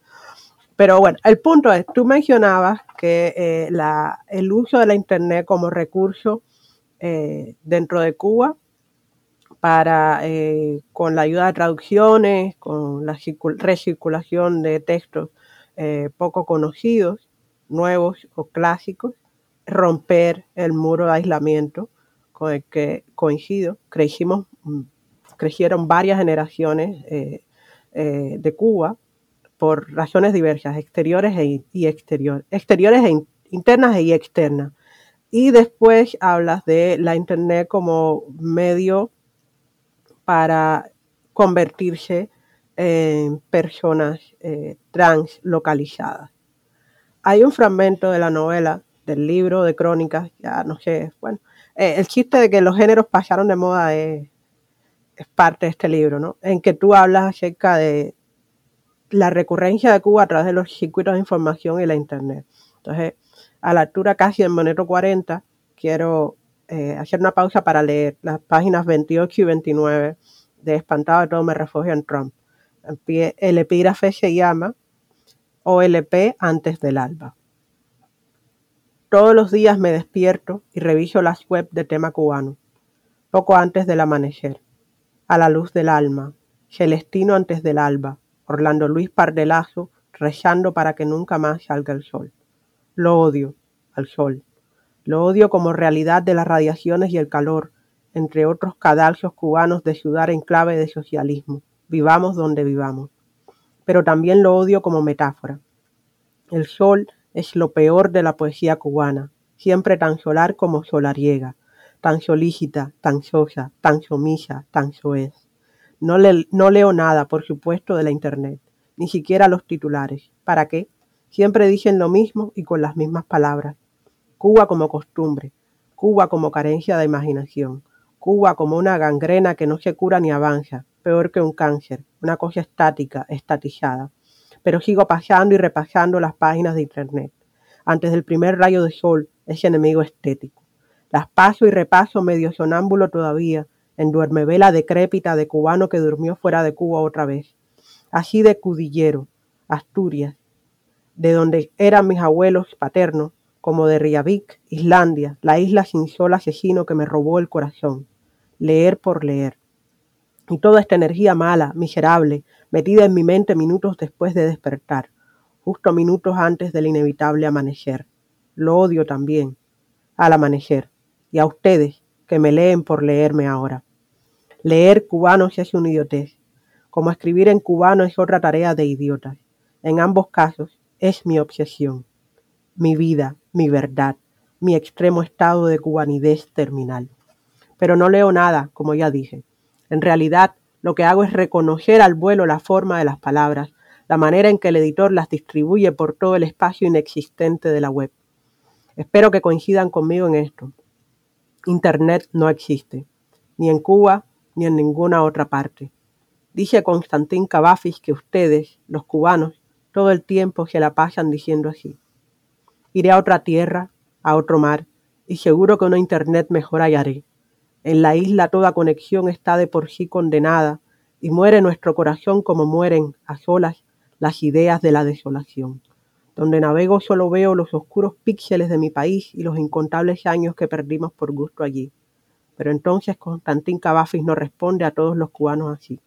Pero bueno, el punto es, tú mencionabas que eh, el uso de la Internet como recurso eh, dentro de Cuba para, eh, con la ayuda de traducciones, con la recirculación de textos eh, poco conocidos, nuevos o clásicos, romper el muro de aislamiento con el que coincido, crecimos, crecieron varias generaciones eh, de Cuba por razones diversas, exteriores e, y exterior, exteriores e internas y externas. Y después hablas de la Internet como medio para convertirse en personas eh, translocalizadas. Hay un fragmento de la novela, del libro, de crónicas, ya no sé, bueno, eh, el chiste de que los géneros pasaron de moda es, es parte de este libro, ¿no? En que tú hablas acerca de la recurrencia de Cuba a través de los circuitos de información y la Internet. Entonces, a la altura casi del monero 40, quiero eh, hacer una pausa para leer las páginas 28 y 29 de Espantado de todo me refugio en Trump. El epígrafe se llama OLP antes del alba. Todos los días me despierto y reviso las webs de tema cubano, poco antes del amanecer, a la luz del alma, Celestino antes del alba, Orlando Luis Pardelazo rezando para que nunca más salga el sol. Lo odio, al sol. Lo odio como realidad de las radiaciones y el calor, entre otros cadalcios cubanos de ciudad en clave de socialismo. Vivamos donde vivamos. Pero también lo odio como metáfora. El sol es lo peor de la poesía cubana, siempre tan solar como solariega, tan solícita, tan sosa, tan somisa, tan soez. No, no leo nada, por supuesto, de la internet, ni siquiera los titulares. ¿Para qué? Siempre dicen lo mismo y con las mismas palabras. Cuba como costumbre, Cuba como carencia de imaginación, Cuba como una gangrena que no se cura ni avanza, peor que un cáncer, una cosa estática, estatizada. Pero sigo pasando y repasando las páginas de internet. Antes del primer rayo de sol, ese enemigo estético. Las paso y repaso medio sonámbulo todavía, en duermevela decrépita de cubano que durmió fuera de Cuba otra vez. Así de cudillero, Asturias, de donde eran mis abuelos paternos, como de Reykjavik, Islandia, la isla sin sol asesino que me robó el corazón. Leer por leer. Y toda esta energía mala, miserable, metida en mi mente minutos después de despertar, justo minutos antes del inevitable amanecer. Lo odio también, al amanecer, y a ustedes que me leen por leerme ahora. Leer cubano es un idiotez, como escribir en cubano es otra tarea de idiotas. En ambos casos, es mi obsesión, mi vida, mi verdad, mi extremo estado de cubanidez terminal. Pero no leo nada, como ya dije. En realidad, lo que hago es reconocer al vuelo la forma de las palabras, la manera en que el editor las distribuye por todo el espacio inexistente de la web. Espero que coincidan conmigo en esto. Internet no existe, ni en Cuba ni en ninguna otra parte. Dice Constantín Cavafis que ustedes, los cubanos, todo el tiempo se la pasan diciendo así. Iré a otra tierra, a otro mar, y seguro que una internet mejor hallaré. En la isla toda conexión está de por sí condenada, y muere nuestro corazón como mueren a solas las ideas de la desolación. Donde navego solo veo los oscuros píxeles de mi país y los incontables años que perdimos por gusto allí. Pero entonces Constantín Cavafis no responde a todos los cubanos así.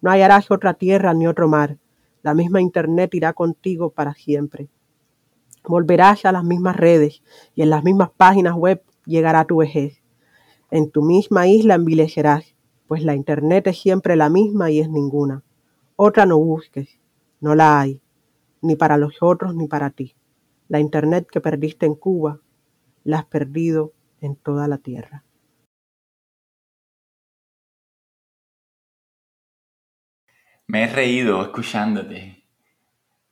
No hallarás otra tierra ni otro mar, la misma Internet irá contigo para siempre. Volverás a las mismas redes y en las mismas páginas web llegará tu vejez. En tu misma isla envilecerás, pues la Internet es siempre la misma y es ninguna. Otra no busques, no la hay, ni para los otros ni para ti. La Internet que perdiste en Cuba, la has perdido en toda la tierra. Me he reído escuchándote.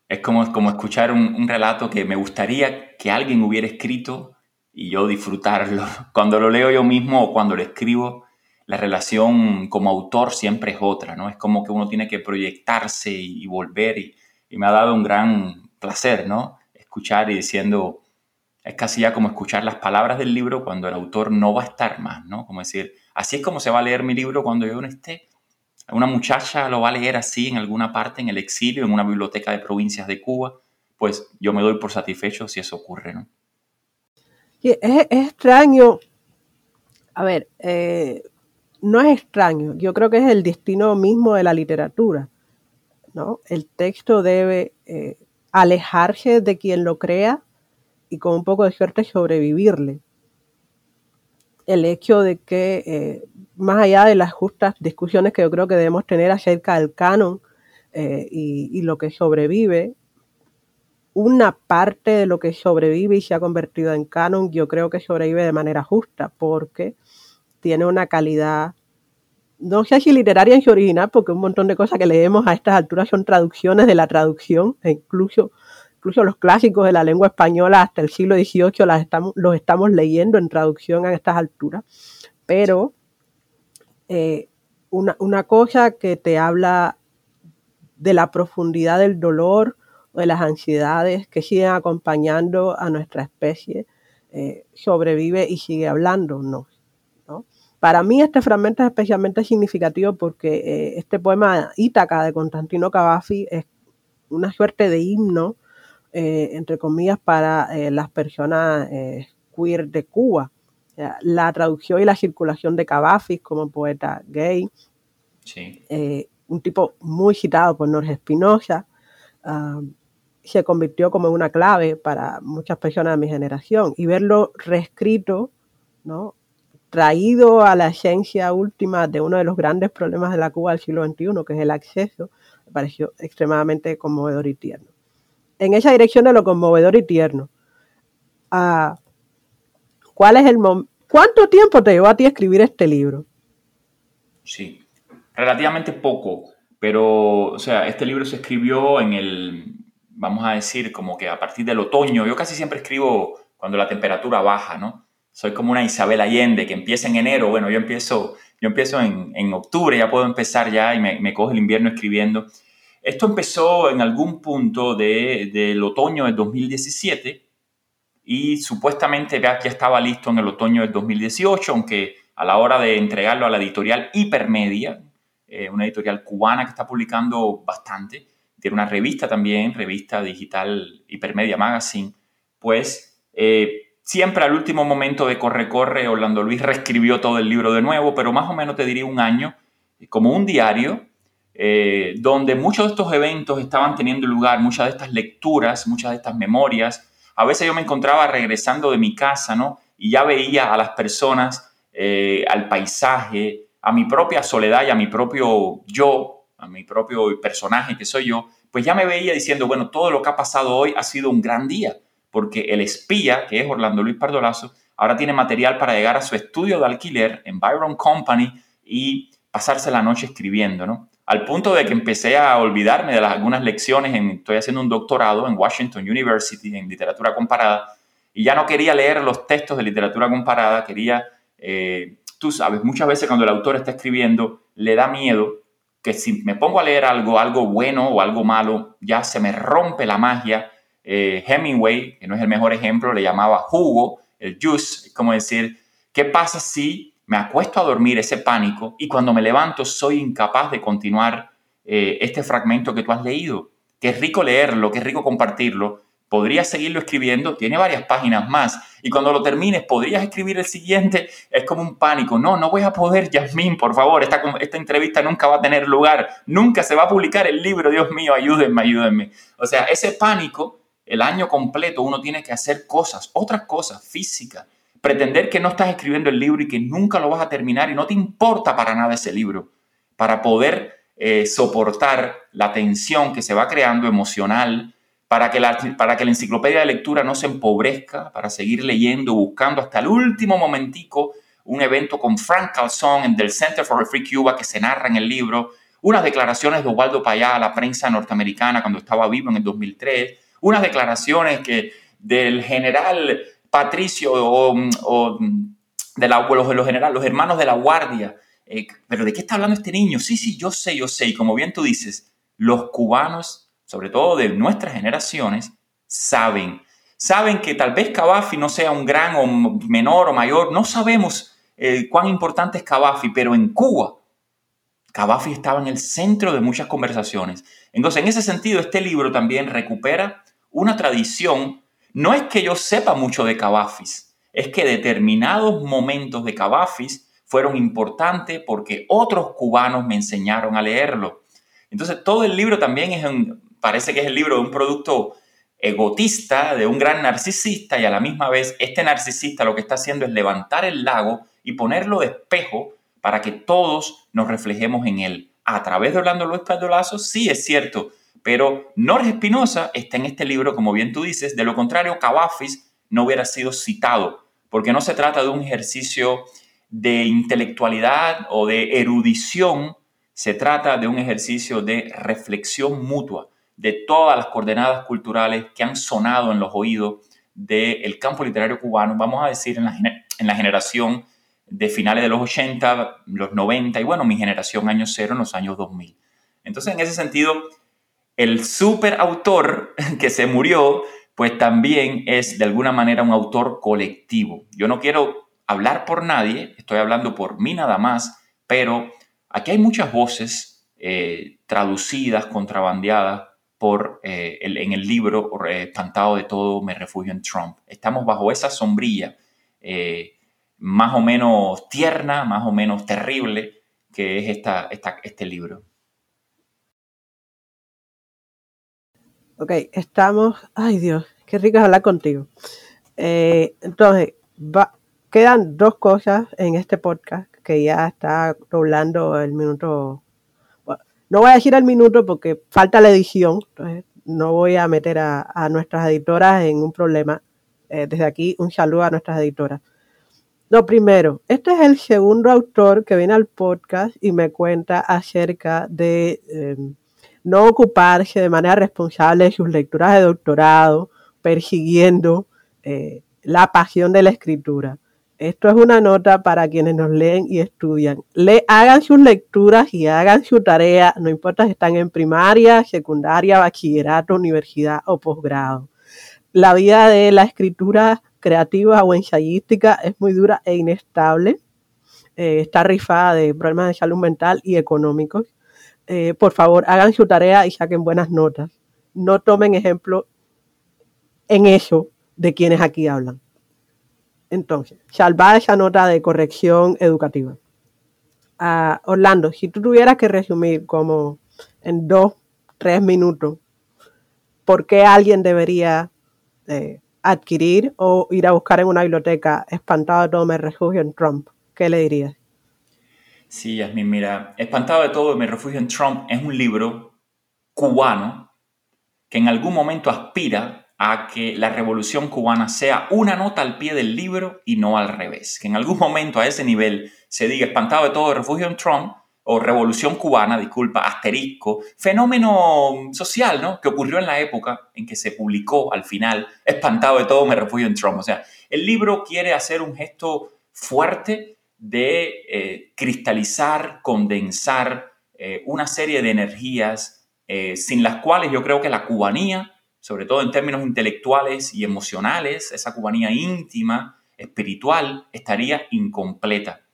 Es como, como escuchar un, relato que me gustaría que alguien hubiera escrito y yo disfrutarlo. Cuando lo leo yo mismo o cuando lo escribo, la relación como autor siempre es otra, ¿no? Es como que uno tiene que proyectarse y, volver y, y, me ha dado un gran placer, ¿no? Escuchar y diciendo, es casi ya como escuchar las palabras del libro cuando el autor no va a estar más, ¿no? Como decir, así es como se va a leer mi libro cuando yo no esté una muchacha lo va a leer así en alguna parte, en el exilio, en una biblioteca de provincias de Cuba, pues yo me doy por satisfecho si eso ocurre, ¿no? es, extraño, a ver, eh, no es extraño, yo creo que es el destino mismo de la literatura, ¿no? El texto debe eh, alejarse de quien lo crea y con un poco de suerte sobrevivirle. El hecho de que, eh, más allá de las justas discusiones que yo creo que debemos tener acerca del canon eh, y, lo que sobrevive, una parte de lo que sobrevive y se ha convertido en canon, yo creo que sobrevive de manera justa, porque tiene una calidad, no sé si literaria en su original, porque un montón de cosas que leemos a estas alturas son traducciones de la traducción, e incluso incluso los clásicos de la lengua española hasta el siglo XVIII las estamos, los estamos leyendo en traducción a estas alturas, pero eh, una, cosa que te habla de la profundidad del dolor o de las ansiedades que siguen acompañando a nuestra especie, eh, sobrevive y sigue hablándonos. ¿no? Para mí este fragmento es especialmente significativo porque eh, este poema Ítaca de Constantino Cavafi es una suerte de himno eh, entre comillas, para eh, las personas eh, queer de Cuba. la traducción y la circulación de Cavafis como poeta gay, un tipo muy citado por Norge Espinosa, ah, se convirtió como una clave para muchas personas de mi generación. Y verlo reescrito, ¿no? traído a la esencia última de uno de los grandes problemas de la Cuba del siglo XXI, que es el acceso, me pareció extremadamente conmovedor y tierno en esa dirección de lo conmovedor y tierno. Ah, ¿Cuál es el ¿Cuánto tiempo te llevó a ti escribir este libro? Sí, relativamente poco, pero, o sea, este libro se escribió en el, vamos a decir, como que a partir del otoño. Yo casi siempre escribo cuando la temperatura baja, ¿no? Soy como una Isabel Allende que empieza en enero. Bueno, yo empiezo, yo empiezo en, octubre, ya puedo empezar ya y me, me coge el invierno escribiendo. Esto empezó en algún punto del otoño de 2017 y supuestamente ya, estaba listo en el otoño del 2018, aunque a la hora de entregarlo a la editorial Hipermedia, eh, una editorial cubana que está publicando bastante, tiene una revista también, revista digital Hipermedia Magazine, pues eh, siempre al último momento de Corre Corre, Orlando Luis reescribió todo el libro de nuevo, pero más o menos te diría un año, como un diario, eh, donde muchos de estos eventos estaban teniendo lugar, muchas de estas lecturas, muchas de estas memorias. A veces yo me encontraba regresando de mi casa, ¿no? Y ya veía a las personas, eh, al paisaje, a mi propia soledad y a mi propio yo, a mi propio personaje que soy yo, pues ya me veía diciendo, bueno, todo lo que ha pasado hoy ha sido un gran día, porque el espía, que es Orlando Luis Pardolazo, ahora tiene material para llegar a su estudio de alquiler en Byron Company y pasarse la noche escribiendo, ¿no? Al punto de que empecé a olvidarme de algunas lecciones. En, estoy haciendo un doctorado en Washington University en literatura comparada y ya no quería leer los textos de literatura comparada, quería, eh, tú sabes, muchas veces cuando el autor está escribiendo, le da miedo que si me pongo a leer algo, algo bueno o algo malo, ya se me rompe la magia. Eh, Hemingway, que no es el mejor ejemplo, le llamaba jugo, el juice, es como decir, ¿qué pasa si me acuesto a dormir ese pánico y cuando me levanto soy incapaz de continuar eh, este fragmento que tú has leído. Qué rico leerlo, qué rico compartirlo. Podrías seguirlo escribiendo, tiene varias páginas más. Y cuando lo termines, podrías escribir el siguiente. Es como un pánico. No, no voy a poder, Yasmín, por favor. Esta, esta entrevista nunca va a tener lugar. Nunca se va a publicar el libro. Dios mío, ayúdenme, ayúdenme. O sea, ese pánico, el año completo, uno tiene que hacer cosas, otras cosas físicas pretender que no estás escribiendo el libro y que nunca lo vas a terminar y no te importa para nada ese libro, para poder eh, soportar la tensión que se va creando emocional, para que, la, para que la enciclopedia de lectura no se empobrezca, para seguir leyendo, buscando hasta el último momentico un evento con Frank Calzón del Center for a Free Cuba que se narra en el libro, unas declaraciones de Osvaldo Payá a la prensa norteamericana cuando estaba vivo en el 2003, unas declaraciones que del general Patricio o, de, los, los, los hermanos de la guardia. Eh, pero ¿de qué está hablando este niño? Sí, sí, yo sé, yo sé. Y como bien tú dices, los cubanos, sobre todo de nuestras generaciones, saben. Saben que tal vez Cavafi no sea un gran o menor o mayor. No sabemos eh, cuán importante es Cavafi, pero en Cuba, Cavafi estaba en el centro de muchas conversaciones. Entonces, en ese sentido, este libro también recupera una tradición no es que yo sepa mucho de Cavafis, es que determinados momentos de Cavafis fueron importantes porque otros cubanos me enseñaron a leerlo. Entonces, todo el libro también es parece que es el libro de un producto egotista, de un gran narcisista, y a la misma vez este narcisista lo que está haciendo es levantar el lago y ponerlo de espejo para que todos nos reflejemos en él. A través de Orlando Luis Perdolazo, sí es cierto, pero Norris Espinosa está en este libro, como bien tú dices, de lo contrario, Cavafis no hubiera sido citado, porque no se trata de un ejercicio de intelectualidad o de erudición, se trata de un ejercicio de reflexión mutua de todas las coordenadas culturales que han sonado en los oídos del campo literario cubano, vamos a decir, en la, en la generación de finales de los 80, los 90 y bueno, mi generación año cero en los años 2000. Entonces, en ese sentido, el superautor que se murió, pues también es de alguna manera un autor colectivo. Yo no quiero hablar por nadie, estoy hablando por mí nada más, pero aquí hay muchas voces eh, traducidas, contrabandeadas por, eh, en el libro Espantado de todo, me refugio en Trump. Estamos bajo esa sombrilla eh, más o menos tierna, más o menos terrible, que es esta, este libro. Ok, estamos. Ay Dios, qué rico hablar contigo. Eh, entonces, quedan dos cosas en este podcast que ya está doblando el minuto. no voy a decir el minuto porque falta la edición, entonces no voy a meter a, nuestras editoras en un problema. Eh, desde aquí, un saludo a nuestras editoras. Lo primero, este es el segundo autor que viene al podcast y me cuenta acerca de. Em, no ocuparse de manera responsable de sus lecturas de doctorado, persiguiendo eh, la pasión de la escritura. Esto es una nota para quienes nos leen y estudian. Le, hagan sus lecturas y hagan su tarea, no importa si están en primaria, secundaria, bachillerato, universidad o posgrado. La vida de la escritura creativa o ensayística es muy dura e inestable. Eh, está rifada de problemas de salud mental y económicos. Eh, por favor, hagan su tarea y saquen buenas notas. No tomen ejemplo en eso de quienes aquí hablan. Entonces, salva esa nota de corrección educativa. Ah, Orlando, si tú tuvieras que resumir como en dos, tres minutos, ¿por qué alguien debería eh, adquirir o ir a buscar en una biblioteca espantado de todo me refugio en Trump? ¿Qué le dirías? Sí, Yasmin, mira, Espantado de todo, Me refugio en Trump es un libro cubano que en algún momento aspira a que la revolución cubana sea una nota al pie del libro y no al revés. Que en algún momento a ese nivel se diga Espantado de todo, refugio en Trump o revolución cubana, disculpa, asterisco, fenómeno social, ¿no? Que ocurrió en la época en que se publicó al final Espantado de todo, me refugio en Trump. O sea, el libro quiere hacer un gesto fuerte de eh, cristalizar, condensar eh, una serie de energías eh, sin las cuales yo creo que la cubanía, sobre todo en términos intelectuales y emocionales, esa cubanía íntima, espiritual, estaría incompleta.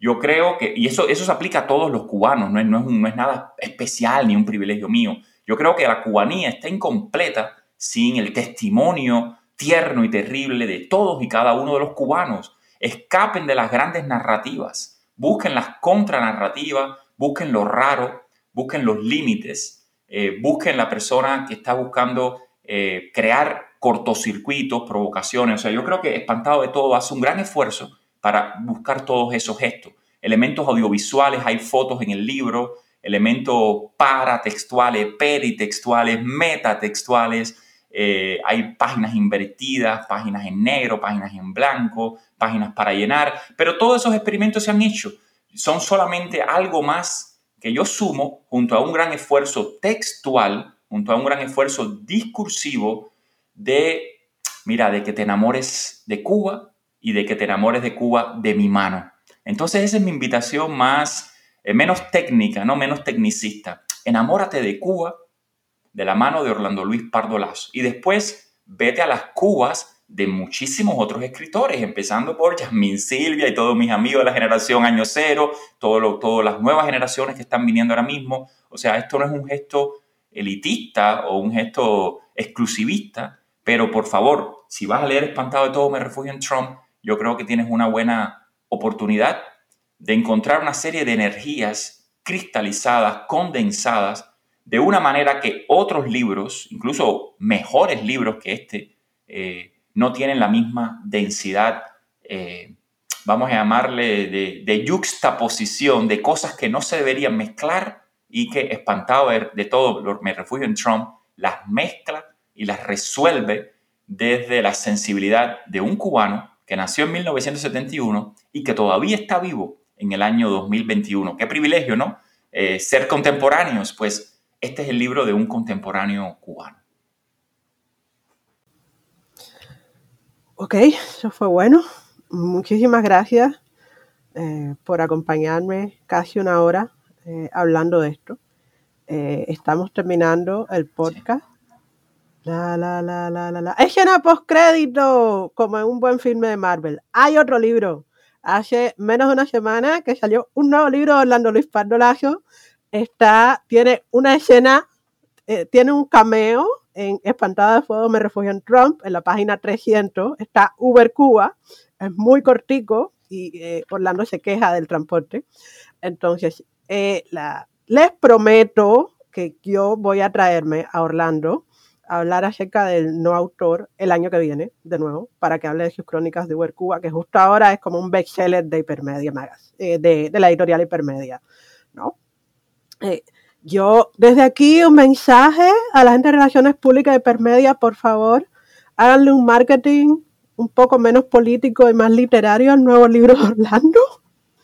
Yo creo que, y eso, eso se aplica a todos los cubanos, no es, no, es no es nada especial ni un privilegio mío. Yo creo que la cubanía está incompleta sin el testimonio tierno y terrible de todos y cada uno de los cubanos escapen de las grandes narrativas, busquen las contranarrativas, busquen lo raro, busquen los límites, eh, busquen la persona que está buscando eh, crear cortocircuitos, provocaciones. O sea, yo creo que Espantado de Todo hace un gran esfuerzo para buscar todos esos gestos. Elementos audiovisuales, hay fotos en el libro, elementos paratextuales, peritextuales, metatextuales, eh, hay páginas invertidas, páginas en negro, páginas en blanco, páginas para llenar, pero todos esos experimentos se han hecho. Son solamente algo más que yo sumo junto a un gran esfuerzo textual, junto a un gran esfuerzo discursivo de, mira, de que te enamores de Cuba y de que te enamores de Cuba de mi mano. Entonces esa es mi invitación más, eh, menos técnica, no menos tecnicista. Enamórate de Cuba de la mano de Orlando Luis Pardo Lazo. Y después vete a las cubas de muchísimos otros escritores, empezando por Yasmín Silvia y todos mis amigos de la generación Año Cero, todo todas las nuevas generaciones que están viniendo ahora mismo. O sea, esto no es un gesto elitista o un gesto exclusivista, pero por favor, si vas a leer Espantado de todo, me refugio en Trump, yo creo que tienes una buena oportunidad de encontrar una serie de energías cristalizadas, condensadas, de una manera que otros libros, incluso mejores libros que este, eh, no tienen la misma densidad eh, vamos a llamarle, de, de juxtaposición, de cosas que no se deberían mezclar y que espantado de todo, me refugio en Trump, las mezcla y las resuelve desde la sensibilidad de un cubano que nació en 1971 y que todavía está vivo en el año 2021. Qué privilegio, ¿no? Eh, ser contemporáneos, pues este es el libro de un contemporáneo cubano. Ok, eso fue bueno. Muchísimas gracias eh, por acompañarme casi una hora eh, hablando de esto. estamos terminando el podcast. La, la, la, la, la, la. Escena postcrédito, como en un buen filme de Marvel. Hay otro libro. Hace menos de una semana que salió un nuevo libro de Orlando Luis Pardolacio. Está, tiene una escena, eh, tiene un cameo en Espantada de Fuego Me Refugio en Trump, en la página 300. Está Uber Cuba, es muy cortico y eh, Orlando se queja del transporte. Entonces, eh, les prometo que yo voy a traerme a Orlando hablar acerca del no autor el año que viene, de nuevo, para que hable de sus crónicas de Cuba, que justo ahora es como un bestseller de Hipermedia eh, de, la editorial Hipermedia. Eh, yo, desde aquí, un mensaje a la gente de Relaciones Públicas de Hipermedia, por favor, háganle un marketing un poco menos político y más literario al nuevo libro de Orlando.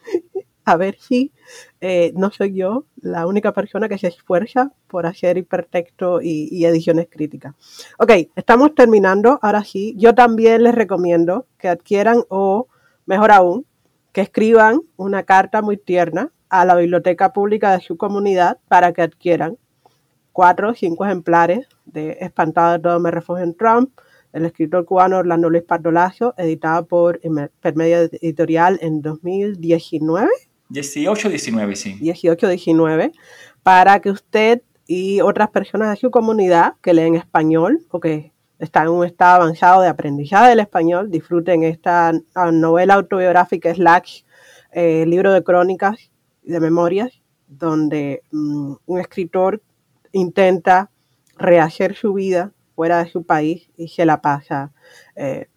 a ver si eh, no soy yo la única persona que se esfuerza por hacer hipertexto y, ediciones críticas. Ok, estamos terminando. Ahora sí, yo también les recomiendo que adquieran o, mejor aún, que escriban una carta muy tierna a la biblioteca pública de su comunidad para que adquieran cuatro o cinco ejemplares de Espantado de todo me refugio en Trump, el escritor cubano Orlando Luis Pardolacio, editado por Permedia Editorial en 2019 18-19, sí. 18-19, para que usted y otras personas de su comunidad que leen español o que están en un estado avanzado de aprendizaje del español disfruten esta ah, novela autobiográfica slash eh, libro de crónicas de memorias donde mm, un escritor intenta rehacer su vida fuera de su país y se la pasa, eh,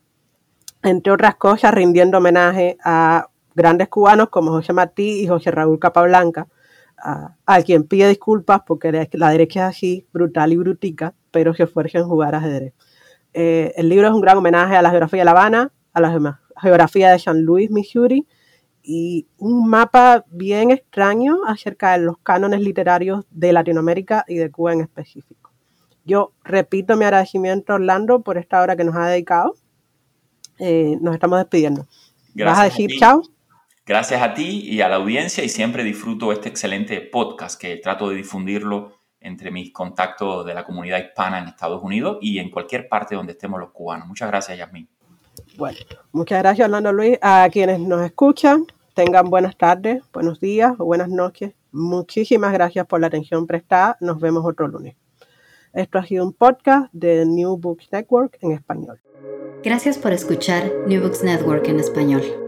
entre otras cosas, rindiendo homenaje a grandes cubanos como José Martí y José Raúl Capablanca, a, quien pide disculpas porque la derecha es así, brutal y brutica, pero se esfuerza en jugar ajedrez. Eh, el libro es un gran homenaje a la geografía de La Habana, a la geografía de San Luis, Missouri, y un mapa bien extraño acerca de los cánones literarios de Latinoamérica y de Cuba en específico. Yo repito mi agradecimiento a Orlando por esta hora que nos ha dedicado. Eh, nos estamos despidiendo. ¿Vas a decir chao? Gracias a ti y a la audiencia y siempre disfruto este excelente podcast que trato de difundirlo entre mis contactos de la comunidad hispana en Estados Unidos y en cualquier parte donde estemos los cubanos. Muchas gracias, Yasmin. Bueno, muchas gracias, Orlando Luis. A quienes nos escuchan, tengan buenas tardes, buenos días o buenas noches. Muchísimas gracias por la atención prestada. Nos vemos otro lunes. Esto ha sido un podcast de New Books Network en español. Gracias por escuchar New Books Network en español.